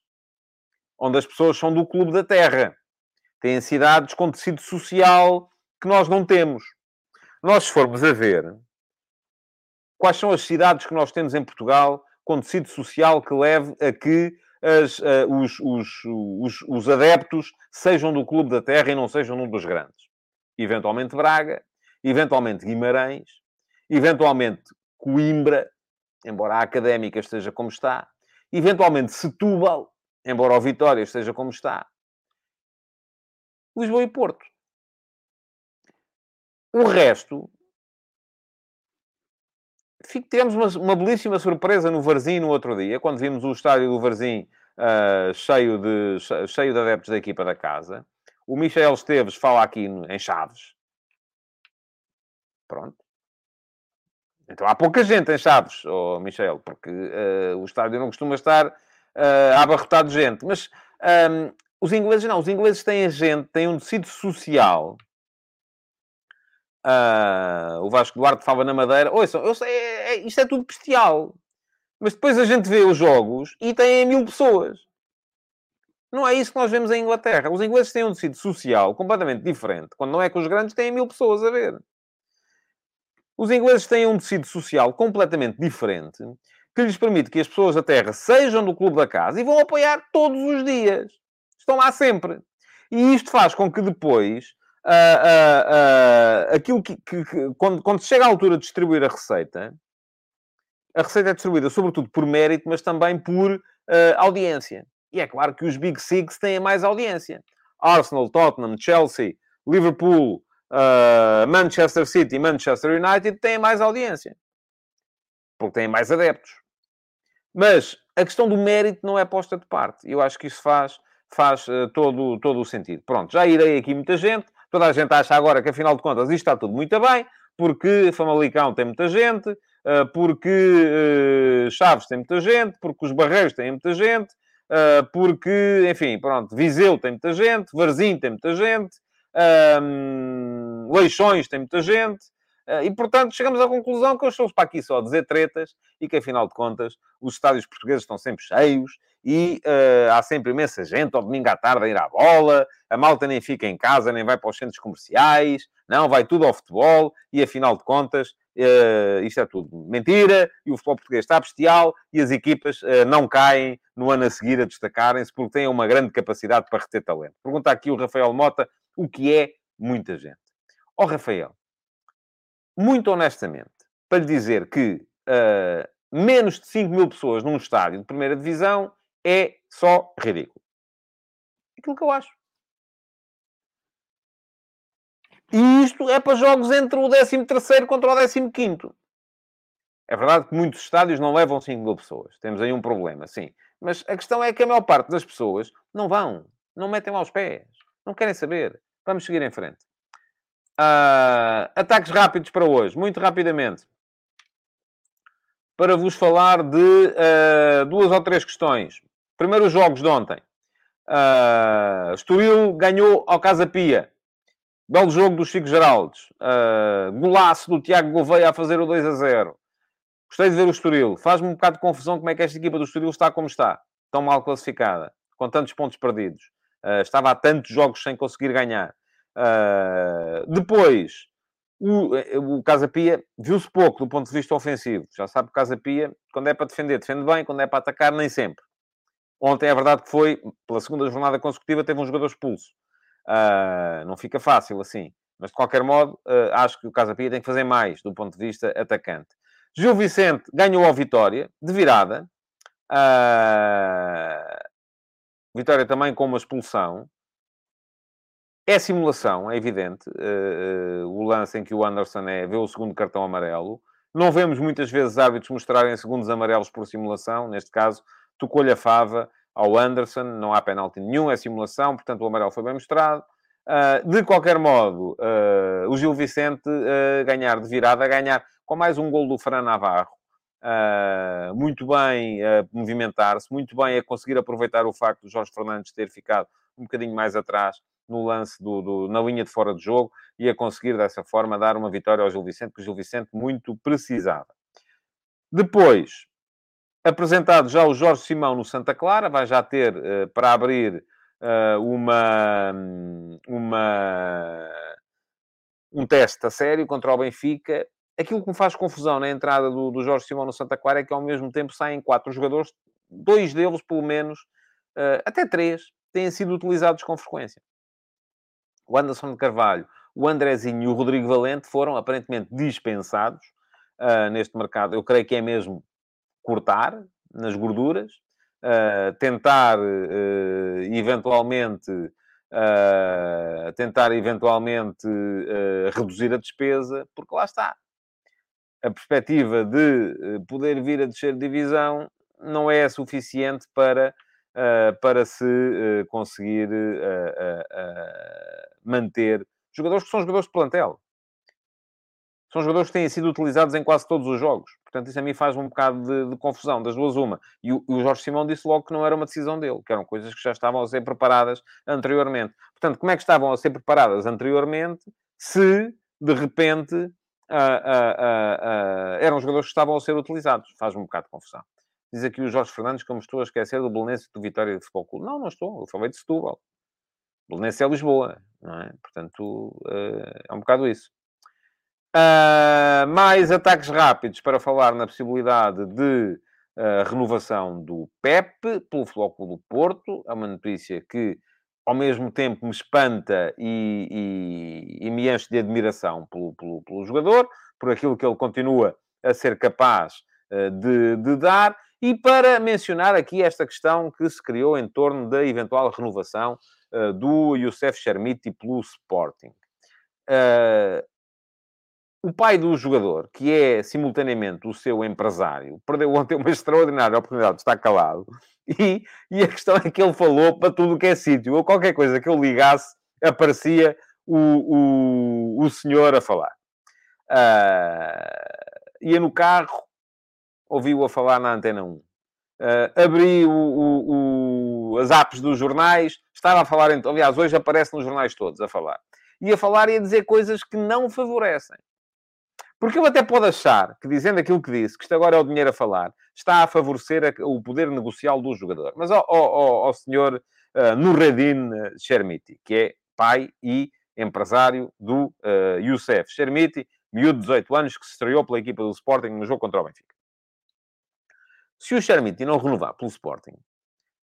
onde as pessoas são do clube da terra. Têm cidades com tecido social que nós não temos. Nós, se formos a ver, quais são as cidades que nós temos em Portugal com tecido social que leve a que as, uh, os, os, os, os adeptos sejam do clube da terra e não sejam um dos grandes? Eventualmente Braga, eventualmente Guimarães, eventualmente Coimbra, embora a académica esteja como está, eventualmente Setúbal, embora o Vitória esteja como está, Lisboa e Porto. O resto, tivemos uma, uma, belíssima surpresa no Varzim no outro dia, quando vimos o estádio do Varzim uh, cheio, de, cheio de adeptos da equipa da casa. O Michel Esteves fala aqui em Chaves, Pronto. Então há pouca gente em Chaves, oh, Michel, porque uh, o estádio não costuma estar uh, abarrotado de gente. Mas um, os ingleses não. Os ingleses têm gente, têm um tecido social. Uh, o Vasco Duarte fala na Madeira. Ouçam, eu sei, é, é, isto é tudo bestial. Mas depois a gente vê os jogos e têm mil pessoas. Não é isso que nós vemos em Inglaterra. Os ingleses têm um tecido social completamente diferente. Quando não é com os grandes, têm mil pessoas a ver. Os ingleses têm um tecido social completamente diferente, que lhes permite que as pessoas da Terra sejam do clube da casa e vão apoiar todos os dias. Estão lá sempre. E isto faz com que depois, uh, uh, uh, aquilo que, que, que quando, quando chega à altura de distribuir a receita, a receita é distribuída sobretudo por mérito, mas também por audiência. E é claro que os Big Six têm mais audiência. Arsenal, Tottenham, Chelsea, Liverpool, Manchester City e Manchester United têm mais audiência. Porque têm mais adeptos. Mas a questão do mérito não é posta de parte. Eu acho que isso faz, faz uh, todo, todo o sentido. Pronto, já irei aqui muita gente. Toda a gente acha agora que, afinal de contas, isto está tudo muito bem, porque Famalicão tem muita gente, uh, porque uh, Chaves tem muita gente, porque os Barreiros têm muita gente, porque, enfim, pronto, Viseu tem muita gente, Varzim tem muita gente, um, Leixões tem muita gente, e portanto chegamos à conclusão que eu estou para aqui só a dizer tretas e que afinal de contas os estádios portugueses estão sempre cheios e uh, há sempre imensa gente ao domingo à tarde a ir à bola, a malta nem fica em casa, nem vai para os centros comerciais, não, vai tudo ao futebol e afinal de contas uh, isto é tudo mentira e o futebol português está bestial e as equipas uh, não caem no ano a seguir a destacarem-se porque têm uma grande capacidade para reter talento. Pergunta aqui o Rafael Mota o que é muita gente. Ó oh, Rafael, muito honestamente, para lhe dizer que uh, menos de 5 mil pessoas num estádio de primeira divisão é só ridículo. Aquilo que eu acho. E isto é para jogos entre o 13º contra o 15º. É verdade que muitos estádios não levam 5 mil pessoas. Temos aí um problema, sim. Mas a questão é que a maior parte das pessoas não vão. Não metem lá os pés. Não querem saber. Vamos seguir em frente. Uh, ataques rápidos para hoje. Muito rapidamente. Para vos falar de uh, duas ou três questões. Primeiro, os jogos de ontem. Uh, Estoril ganhou ao Casa Pia. Belo jogo do Chico Geraldes. Uh, golaço do Tiago Gouveia a fazer o 2 a 0. Gostei de ver o Estoril. Faz-me um bocado de confusão como é que esta equipa do Estoril está como está. Tão mal classificada. Com tantos pontos perdidos. Uh, estava há tantos jogos sem conseguir ganhar. Uh, depois, o, o Casa Pia viu-se pouco do ponto de vista ofensivo. Já sabe que o Casa Pia, quando é para defender, defende bem. Quando é para atacar, nem sempre. Ontem é verdade que foi, pela segunda jornada consecutiva, teve um jogador expulso. Uh, não fica fácil assim. Mas, de qualquer modo, uh, acho que o Casa Pia tem que fazer mais do ponto de vista atacante. Gil Vicente ganhou a vitória, de virada. Uh, vitória também com uma expulsão. É simulação, é evidente. o lance em que o Anderson é, vê o segundo cartão amarelo. Não vemos muitas vezes árbitros mostrarem segundos amarelos por simulação. Neste caso, tocou-lhe a fava ao Anderson, não há penalti nenhum, é simulação, portanto o amarelo foi bem mostrado. Uh, de qualquer modo, uh, o Gil Vicente uh, ganhar de virada, ganhar com mais um gol do Fran Navarro, muito bem a movimentar-se, muito bem a conseguir aproveitar o facto de Jorge Fernandes ter ficado um bocadinho mais atrás no lance do, do, na linha de fora de jogo e a conseguir dessa forma dar uma vitória ao Gil Vicente, que o Gil Vicente muito precisava. Depois, Apresentado já o Jorge Simão no Santa Clara, vai já ter uh, para abrir uh, uma, uma, um teste a sério contra o Benfica. Aquilo que me faz confusão na entrada do, do Jorge Simão no Santa Clara é que ao mesmo tempo saem quatro jogadores, dois deles pelo menos, uh, até três, têm sido utilizados com frequência. O Anderson de Carvalho, o Andrezinho e o Rodrigo Valente foram aparentemente dispensados uh, neste mercado. Eu creio que é mesmo cortar nas gorduras, uh, tentar uh, eventualmente uh, tentar eventualmente reduzir a despesa, porque lá está. A perspectiva de poder vir a descer divisão não é suficiente para, para se conseguir manter jogadores que são jogadores de plantel. São jogadores que têm sido utilizados em quase todos os jogos. Portanto, isso a mim faz um bocado de, de confusão, das duas uma. E o, o, Jorge Simão disse logo que não era uma decisão dele, que eram coisas que já estavam a ser preparadas anteriormente. Portanto, como é que estavam a ser preparadas anteriormente se, de repente, eram jogadores que estavam a ser utilizados? Faz-me um bocado de confusão. Diz aqui o Jorge Fernandes que eu estou a esquecer do Belenense do Vitória de Futebol Clube. Não, não estou. Eu falei de Setúbal. Belenense é Lisboa, não é? Portanto, eh, é um bocado isso. Uh, mais ataques rápidos para falar na possibilidade de uh, renovação do PEP pelo Flóculo do Porto. É uma notícia que, ao mesmo tempo, me espanta e, e, e me enche de admiração pelo, pelo, pelo, jogador, por aquilo que ele continua a ser capaz uh, de, de, dar. E para mencionar aqui esta questão que se criou em torno da eventual renovação do Youssef Chermiti pelo Sporting. Uh, o pai do jogador, que é simultaneamente o seu empresário, perdeu ontem uma extraordinária oportunidade de estar calado. E, e a questão é que ele falou para tudo o que é sítio. Ou qualquer coisa que eu ligasse, aparecia o, o, o senhor a falar. Uh, ia no carro, ouvi-o a falar na Antena 1. Uh, ah, abri o, o, o, as apps dos jornais, estava a falar... Aliás, hoje aparece nos jornais todos a falar. Ia a falar e a dizer coisas que não favorecem. Porque ele até pode achar que, dizendo aquilo que disse, que isto agora é o dinheiro a falar, está a favorecer a, o poder negocial do jogador. Mas ao, senhor uh, Nurredin Shermiti, que é pai e empresário do uh, Youssef Shermiti, miúdo de 18 anos, que se estreou pela equipa do Sporting no jogo contra o Benfica. Se o Shermiti não renovar pelo Sporting,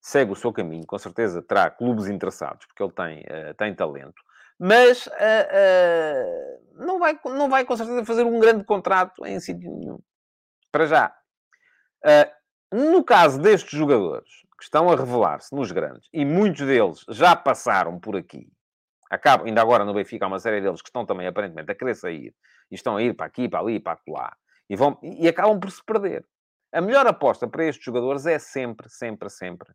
segue o seu caminho, com certeza terá clubes interessados, porque ele tem, uh, tem talento mas uh, uh, não, vai, não vai com certeza fazer um grande contrato em sítio nenhum. Para já. No caso destes jogadores que estão a revelar-se nos grandes, e muitos deles já passaram por aqui, acabam, ainda agora no Benfica há uma série deles que estão também aparentemente a querer sair, e estão a ir para aqui, para ali, para lá, e, vão, e acabam por se perder. A melhor aposta para estes jogadores é sempre, sempre, sempre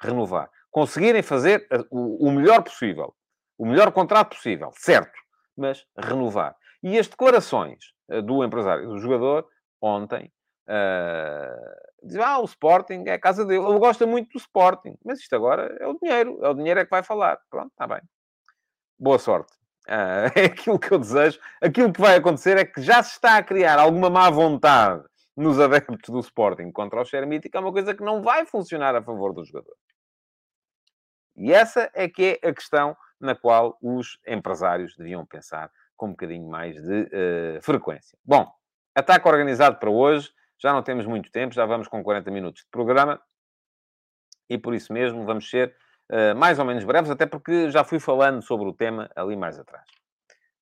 renovar. Conseguirem fazer o, o melhor possível, o melhor contrato possível, certo, mas renovar. E as declarações eh, do empresário, do jogador, ontem, uh, diz, ah, o Sporting é a casa dele. Ele gosta muito do Sporting, mas isto agora é o dinheiro. É o dinheiro é que vai falar. Pronto, está bem. Boa sorte. Uh, é aquilo que eu desejo. Aquilo que vai acontecer é que já se está a criar alguma má vontade nos adeptos do Sporting contra o Xermiti, que é uma coisa que não vai funcionar a favor do jogador. E essa é que é a questão na qual os empresários deviam pensar com um bocadinho mais de uh, frequência. Bom, ataque organizado para hoje. Já não temos muito tempo, já vamos com 40 minutos de programa. E por isso mesmo vamos ser uh, mais ou menos breves, até porque já fui falando sobre o tema ali mais atrás.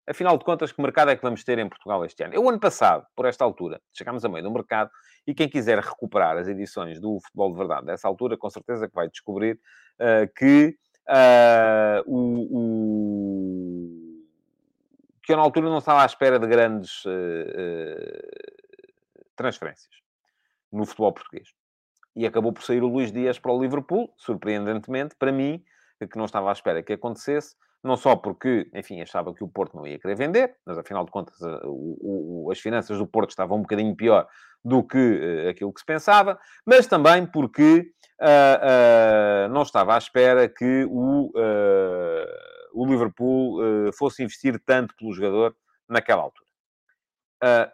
Afinal de contas, que mercado é que vamos ter em Portugal este ano? Eu, ano passado, por esta altura, chegámos a meio do mercado e quem quiser recuperar as edições do Futebol de Verdade dessa altura, com certeza que vai descobrir uh, que uh, o, o, que eu, na altura, não estava à espera de grandes uh, transferências no futebol português. E acabou por sair o Luís Dias para o Liverpool, surpreendentemente, para mim, que não estava à espera que acontecesse, não só porque, enfim, achava que o Porto não ia querer vender, mas afinal de contas o, o, as finanças do Porto estavam um bocadinho pior do que uh, aquilo que se pensava, mas também porque uh, uh, não estava à espera que o, o Liverpool fosse investir tanto pelo jogador naquela altura.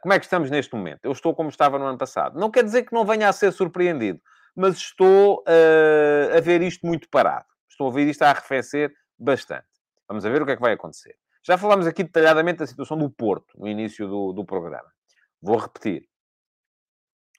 como é que estamos neste momento? Eu estou como estava no ano passado. Não quer dizer que não venha a ser surpreendido, mas estou a ver isto muito parado. Estou a ver isto a arrefecer bastante. Vamos ver o que é que vai acontecer. Já falámos aqui detalhadamente da situação do Porto no início do, do programa. Vou repetir.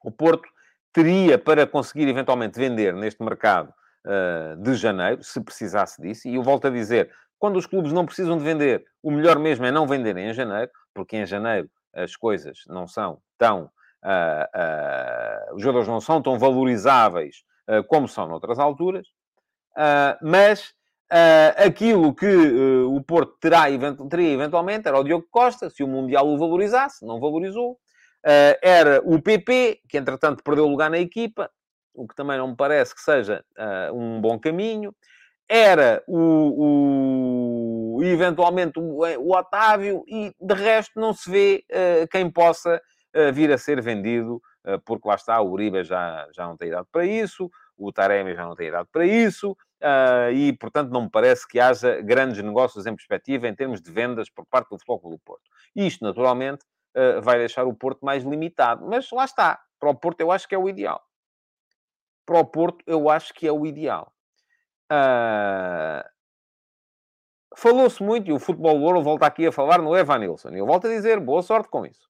O Porto teria para conseguir eventualmente vender neste mercado uh, de janeiro, se precisasse disso, e eu volto a dizer, quando os clubes não precisam de vender, o melhor mesmo é não venderem em janeiro, porque em janeiro as coisas não são tão. Uh, uh, os jogadores não são tão valorizáveis como são noutras alturas, mas Uh, aquilo que uh, o Porto terá, teria eventualmente era o Diogo Costa, se o Mundial o valorizasse, não valorizou. Uh, era o PP, que entretanto perdeu lugar na equipa, o que também não me parece que seja um bom caminho. Era o, o eventualmente o, o, Otávio, e de resto não se vê quem possa vir a ser vendido, porque lá está, o Uribe já, já não tem idade para isso, o Taremi já não tem idade para isso, uh, e, portanto, não me parece que haja grandes negócios em perspectiva em termos de vendas por parte do Futebol do Porto. Isto, naturalmente, uh, vai deixar o Porto mais limitado. Mas lá está. Para o Porto, eu acho que é o ideal. Para o Porto, eu acho que é o ideal. Uh... Falou-se muito, e o Futebol World volta aqui a falar no Evanilson. E eu volto a dizer, boa sorte com isso.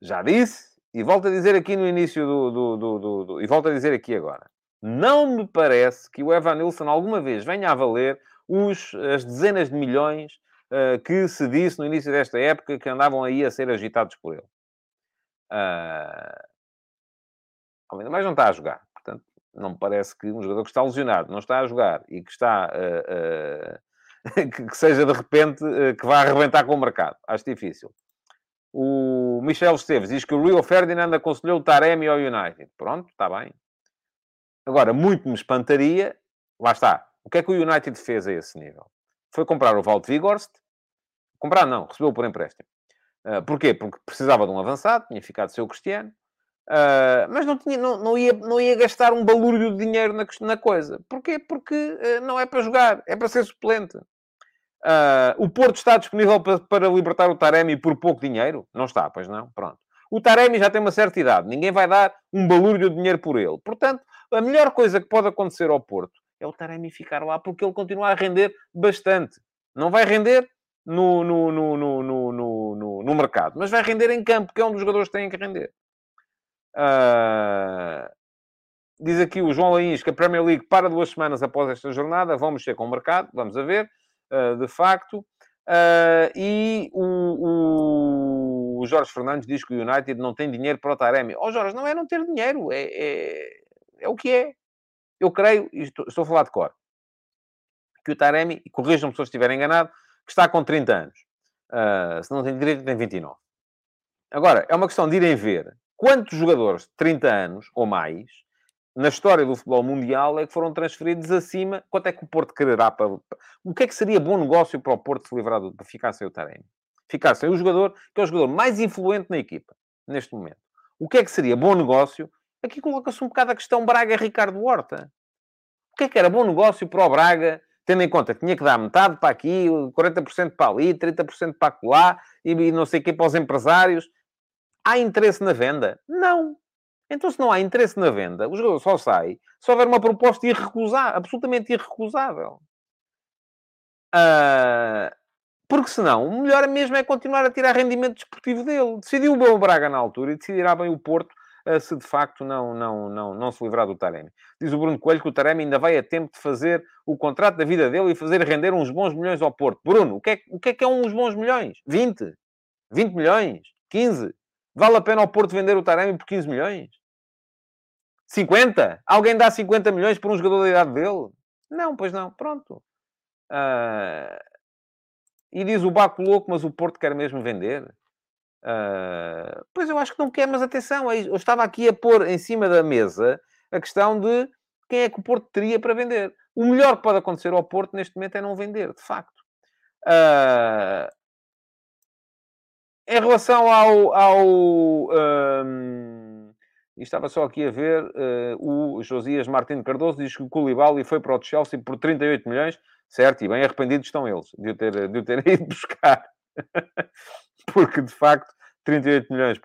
Já disse, e volto a dizer aqui no início do, do, do, do e volto a dizer aqui agora. Não me parece que o Evan Nilsson alguma vez venha a valer os, as dezenas de milhões uh, que se disse no início desta época que andavam aí a ser agitados por ele. Uh, ainda mais não está a jogar. Portanto, não me parece que um jogador que está lesionado, não está a jogar e que está... Uh, que, que, seja de repente que vá arrebentar com o mercado. Acho difícil. O Michel Esteves diz que o Rio Ferdinand aconselhou o Taremi ao United. Pronto, está bem. Agora, muito me espantaria, lá está, o que é que o United fez a esse nível? Foi comprar o Walt Vigorst, comprar não, recebeu por empréstimo. Uh, porquê? Porque precisava de um avançado, tinha ficado seu Cristiano, uh, mas não, tinha, não, não, ia, não ia gastar um balúrdio de dinheiro na, na coisa. Porquê? Porque uh, não é para jogar, é para ser suplente. o Porto está disponível para, para libertar o Taremi por pouco dinheiro? Não está, pois não? Pronto. O Taremi já tem uma certa idade, ninguém vai dar um balúrdio de dinheiro por ele. Portanto, a melhor coisa que pode acontecer ao Porto é o Taremi ficar lá, porque ele continua a render bastante. Não vai render no, no, no, no, no, no, no mercado, mas vai render em campo, que é onde os jogadores têm que render. Uh... Diz aqui o João Laís que a Premier League para duas semanas após esta jornada. Vamos mexer com o mercado, vamos a ver, uh, de facto. Uh, e o, o, Jorge Fernandes diz que o United não tem dinheiro para o Taremi. Ó oh, Jorge, não é não ter dinheiro, é, é, é o que é. Eu creio, e estou, estou a falar de cor, que o Taremi, e corrijam-me se eu estiver enganado, que está com 30 anos. Uh, se não tem direito, tem 29. Agora, é uma questão de irem ver quantos jogadores de 30 anos ou mais na história do futebol mundial é que foram transferidos acima. Quanto é que o Porto quererá para. O que é que seria bom negócio para o Porto se livrar do. para ficar sem o Taremi? Ficar sem o jogador, que é o jogador mais influente na equipa, neste momento. O que é que seria bom negócio? Aqui coloca-se um bocado a questão Braga-Ricardo Horta. O que é que era bom negócio para o Braga, tendo em conta que tinha que dar metade para aqui, 40% para ali, 30% para lá, e não sei o que para os empresários? Há interesse na venda? Não. Então, se não há interesse na venda, o jogador só sai se houver uma proposta irrecusável, absolutamente irrecusável. Uh, porque senão, o melhor mesmo é continuar a tirar rendimento desportivo dele. Decidiu bem o Braga na altura e decidirá bem o Porto se de facto não, não, não, não se livrar do Taremi. Diz o Bruno Coelho que o Taremi ainda vai a tempo de fazer o contrato da vida dele e fazer render uns bons milhões ao Porto. Bruno, o que é, o que, é que é uns bons milhões? 20? 20 milhões? 15? Vale a pena ao Porto vender o Taremi por 15 milhões? 50? Alguém dá 50 milhões por um jogador da idade dele? Não, pois não. Pronto. Uh... E diz o Baco louco, mas o Porto quer mesmo vender? Uh... Pois eu acho que não quer, mas atenção, eu estava aqui a pôr em cima da mesa a questão de quem é que o Porto teria para vender. O melhor que pode acontecer ao Porto neste momento é não vender, de facto. Uh... Em relação ao. ao um, estava só aqui a ver, uh, o Josias Martins Cardoso diz que o Koulibaly foi para o Chelsea por 38 milhões, certo, e bem arrependidos estão eles de o ter, de o ter ido buscar. Porque, de facto, 38 milhões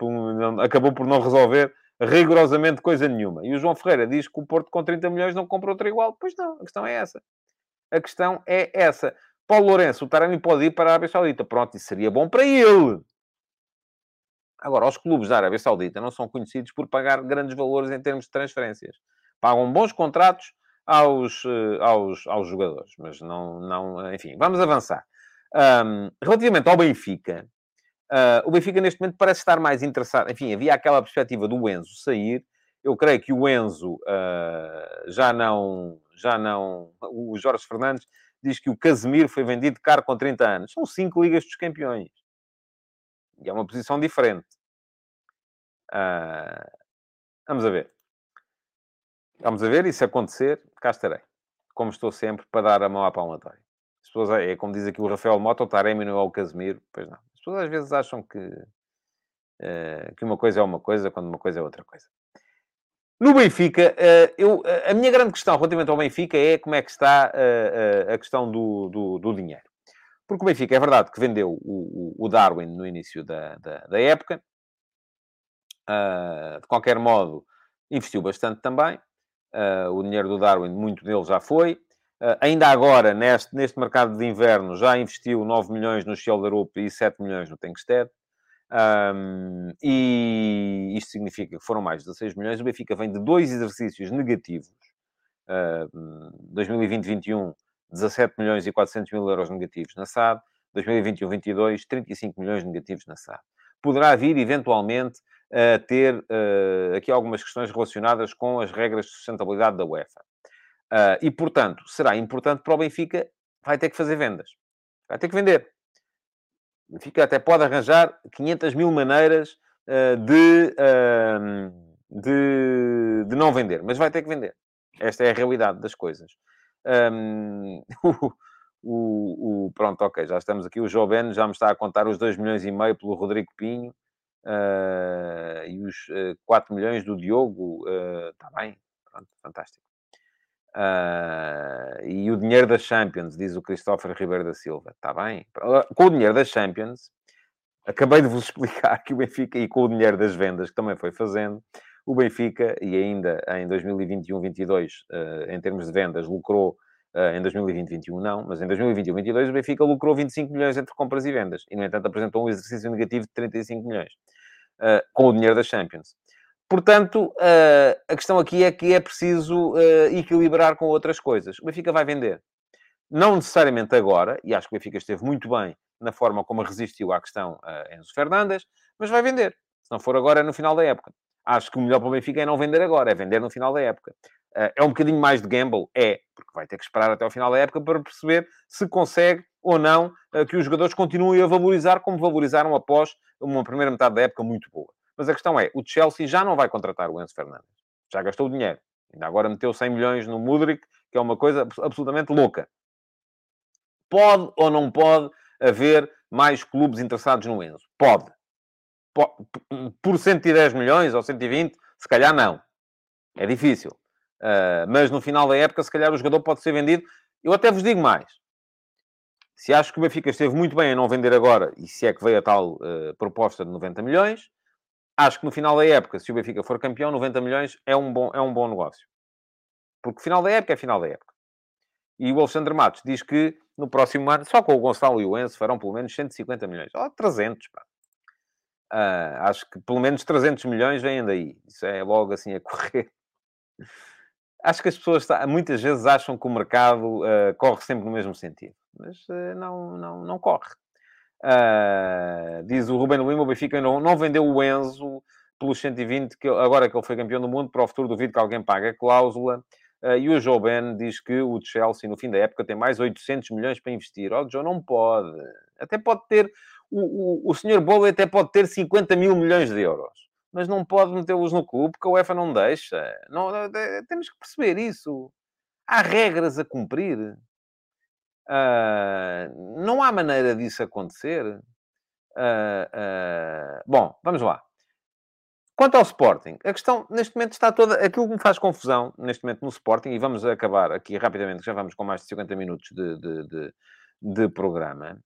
acabou por não resolver rigorosamente coisa nenhuma. E o João Ferreira diz que o Porto com 30 milhões não compra outro igual. Pois não, a questão é essa. A questão é essa. Paulo Lourenço, o Taremi pode ir para a Arábia Saudita. Pronto, isso seria bom para ele. Agora, os clubes da Arábia Saudita não são conhecidos por pagar grandes valores em termos de transferências. Pagam bons contratos aos, eh, aos, aos jogadores, mas não, não... Enfim, vamos avançar. Um, relativamente ao Benfica, uh, o Benfica neste momento parece estar mais interessado... Enfim, havia aquela perspectiva do Enzo sair. Eu creio que o Enzo uh, já não... Já não... O Jorge Fernandes diz que o Casemiro foi vendido caro com 30 anos. São cinco Ligas dos Campeões. E é uma posição diferente. Uh, vamos a ver. Vamos a ver, e se acontecer, cá estarei. Como estou sempre, para dar a mão à palmatória. As pessoas, é como diz aqui o Rafael Mota, o Taremi não é o Casemiro. Pois não. As pessoas às vezes acham que, uh, que uma coisa é uma coisa, quando uma coisa é outra coisa. No Benfica, uh, eu, a minha grande questão relativamente ao Benfica é como é que está uh, a questão do, do, do dinheiro. Porque o Benfica é verdade que vendeu o, o, Darwin no início da, da, da época. Uh, de qualquer modo, investiu bastante também. Uh, o dinheiro do Darwin, muito dele já foi. Uh, ainda agora, neste, neste mercado de inverno, já investiu 9 milhões no Shell Europa e 7 milhões no Tankstead. Um, e isto significa que foram mais de 16 milhões. O Benfica vem de dois exercícios negativos. Uh, 2020-21 17 milhões e 400 mil euros negativos na SAD, 2021-22, 35 milhões negativos na SAD. Poderá vir, eventualmente, a ter uh, aqui algumas questões relacionadas com as regras de sustentabilidade da UEFA. Uh, e, portanto, será importante para o Benfica, vai ter que fazer vendas. Vai ter que vender. O Benfica até pode arranjar 500 mil maneiras uh, de, de, de não vender, mas vai ter que vender. Esta é a realidade das coisas. Um, o, o, pronto, ok, já estamos aqui. O Jovem já me está a contar os 2 milhões e meio pelo Rodrigo Pinho uh, e os uh, ah, 4 milhões do Diogo. Está uh, bem, pronto, fantástico. Uh, e o dinheiro das Champions, diz o Christopher Ribeiro da Silva. Está bem. Com o dinheiro das Champions, acabei de vos explicar que o Benfica, e com o dinheiro das vendas que também foi fazendo, o Benfica, e ainda em 2021-22, uh, em termos de vendas, lucrou Uh, em 2020-21 não, mas em 2021-22 o Benfica lucrou 25 milhões entre compras e vendas. E, no entanto, apresentou um exercício negativo de 35 milhões. Com o dinheiro das Champions. Portanto, uh, a questão aqui é que é preciso equilibrar com outras coisas. O Benfica vai vender. Não necessariamente agora, e acho que o Benfica esteve muito bem na forma como resistiu à questão Enzo Fernandes, mas vai vender. Se não for agora, é no final da época. Acho que o melhor para o Benfica é não vender agora, é vender no final da época. É um bocadinho mais de gamble? É, porque vai ter que esperar até ao final da época para perceber se consegue ou não que os jogadores continuem a valorizar como valorizaram após uma primeira metade da época muito boa. Mas a questão é, o Chelsea já não vai contratar o Enzo Fernandes. Já gastou dinheiro. Ainda agora meteu 100 milhões no Mudrik, que é uma coisa absolutamente louca. Pode ou não pode haver mais clubes interessados no Enzo? Pode. Por 110 milhões ou 120, se calhar não. É difícil. Uh, mas no final da época, se calhar o jogador pode ser vendido. Eu até vos digo mais. Se acho que o Benfica esteve muito bem em não vender agora, e se é que veio a tal uh, proposta de 90 milhões, acho que no final da época, se o Benfica for campeão, 90 milhões é um bom, é um bom negócio. Porque final da época é final da época. E o Alexandre Matos diz que no próximo ano, só com o Gonçalo e o Enzo, farão pelo menos 150 milhões. Ou oh, 300, pá. Uh, acho que pelo menos 300 milhões vêm daí. Isso é logo assim a correr. Acho que as pessoas muitas vezes acham que o mercado uh, corre sempre no mesmo sentido. Mas uh, não, não, não corre. Uh, diz o Ruben Lima, o Benfica não, não vendeu o Enzo pelos 120, que agora que ele foi campeão do mundo, para o futuro duvido que alguém pague a cláusula. Uh, e o Joe Ben diz que o Chelsea, no fim da época, tem mais 800 milhões para investir. Oh, Joe, não pode. Até pode ter... O, o, o Sr. Bowley até pode ter 50 mil milhões de euros. Mas não pode metê-los no clube, porque a UEFA não deixa. Não, temos que perceber isso. Há regras a cumprir. Uh, não há maneira disso acontecer. Uh, uh, bom, vamos lá. Quanto ao Sporting, a questão neste momento está toda. Aquilo que me faz confusão neste momento no Sporting, e vamos acabar aqui rapidamente, já vamos com mais de 50 minutos de, de, de, de programa.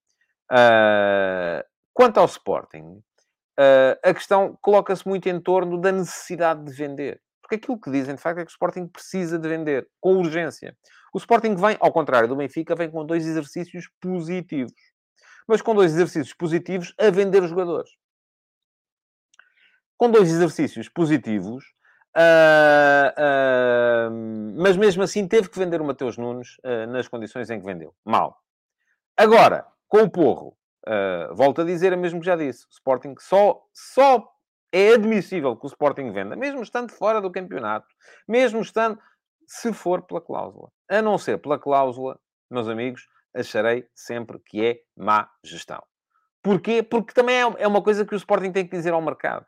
quanto ao Sporting, a questão coloca-se muito em torno da necessidade de vender. Porque aquilo que dizem, de facto, é que o Sporting precisa de vender, com urgência. O Sporting vem, ao contrário do Benfica, vem com dois exercícios positivos. Mas com dois exercícios positivos a vender os jogadores. Com dois exercícios positivos, uh, uh, mas mesmo assim teve que vender o Mateus Nunes uh, nas condições em que vendeu. Mal. Agora, com o Porro, volto a dizer o mesmo que já disse. O Sporting só, só é admissível que o Sporting venda, mesmo estando fora do campeonato, mesmo estando, se for pela cláusula. A não ser pela cláusula, meus amigos, acharei sempre que é má gestão. Porquê? Porque também é, é uma coisa que o Sporting tem que dizer ao mercado.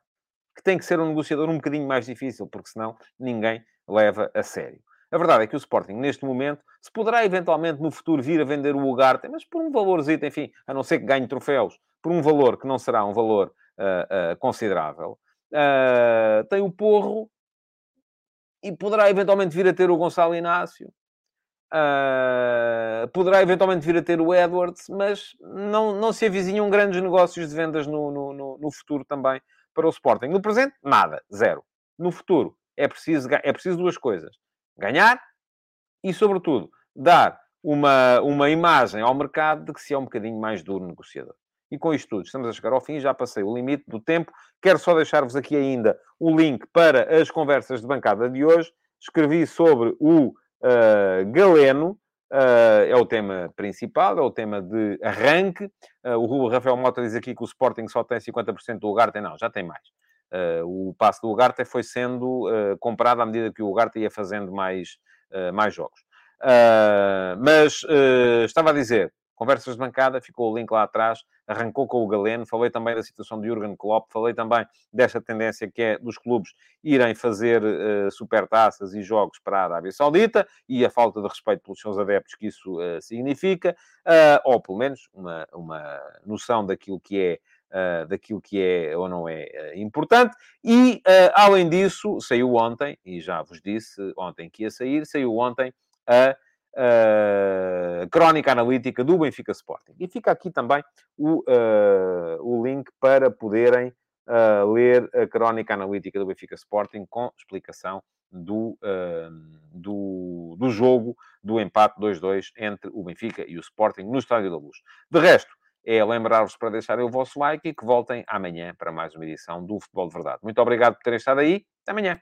Que tem que ser um negociador um bocadinho mais difícil, porque senão ninguém leva a sério. A verdade é que o Sporting, neste momento, se poderá eventualmente no futuro vir a vender o Ugarte, mas por um valorzito, enfim, a não ser que ganhe troféus, por um valor que não será um valor uh, uh, considerável. Uh, tem o Porro e poderá eventualmente vir a ter o Gonçalo Inácio. poderá eventualmente vir a ter o Edwards, mas não, não se avizinham grandes negócios de vendas no, no, no, no futuro também para o Sporting. No presente, nada, zero. No futuro, é preciso, é preciso duas coisas: ganhar e, sobretudo, dar uma, uma imagem ao mercado de que se é um bocadinho mais duro negociador. E com isto tudo, estamos a chegar ao fim, já passei o limite do tempo. Quero só deixar-vos aqui ainda o link para as conversas de bancada de hoje. Escrevi sobre o uh, Galeno, uh, é o tema principal, é o tema de arranque. Uh, o Rafael Mota diz aqui que o Sporting só tem 50% do Ugarte. Não, já tem mais. o passo do Ugarte foi sendo comprado à medida que o Ugarte ia fazendo mais, mais jogos. mas estava a dizer, conversas de bancada, ficou o link lá atrás, arrancou com o Galeno, falei também da situação de Jurgen Klopp, falei também desta tendência que é dos clubes irem fazer uh, supertaças e jogos para a Arábia Saudita e a falta de respeito pelos seus adeptos que isso uh, significa, uh, ou pelo menos uma, uma noção daquilo que é Uh, daquilo que é ou não é uh, importante. E, uh, além disso, saiu ontem, e já vos disse ontem que ia sair, saiu ontem a uh, crónica analítica do Benfica Sporting. E fica aqui também o, uh, o link para poderem uh, ler a crónica analítica do Benfica Sporting com explicação do, do, do jogo do empate 2-2 entre o Benfica e o Sporting no Estádio da Luz. De resto, é lembrar-vos para deixarem o vosso like e que voltem amanhã para mais uma edição do Futebol de Verdade. Muito obrigado por terem estado aí. Até amanhã.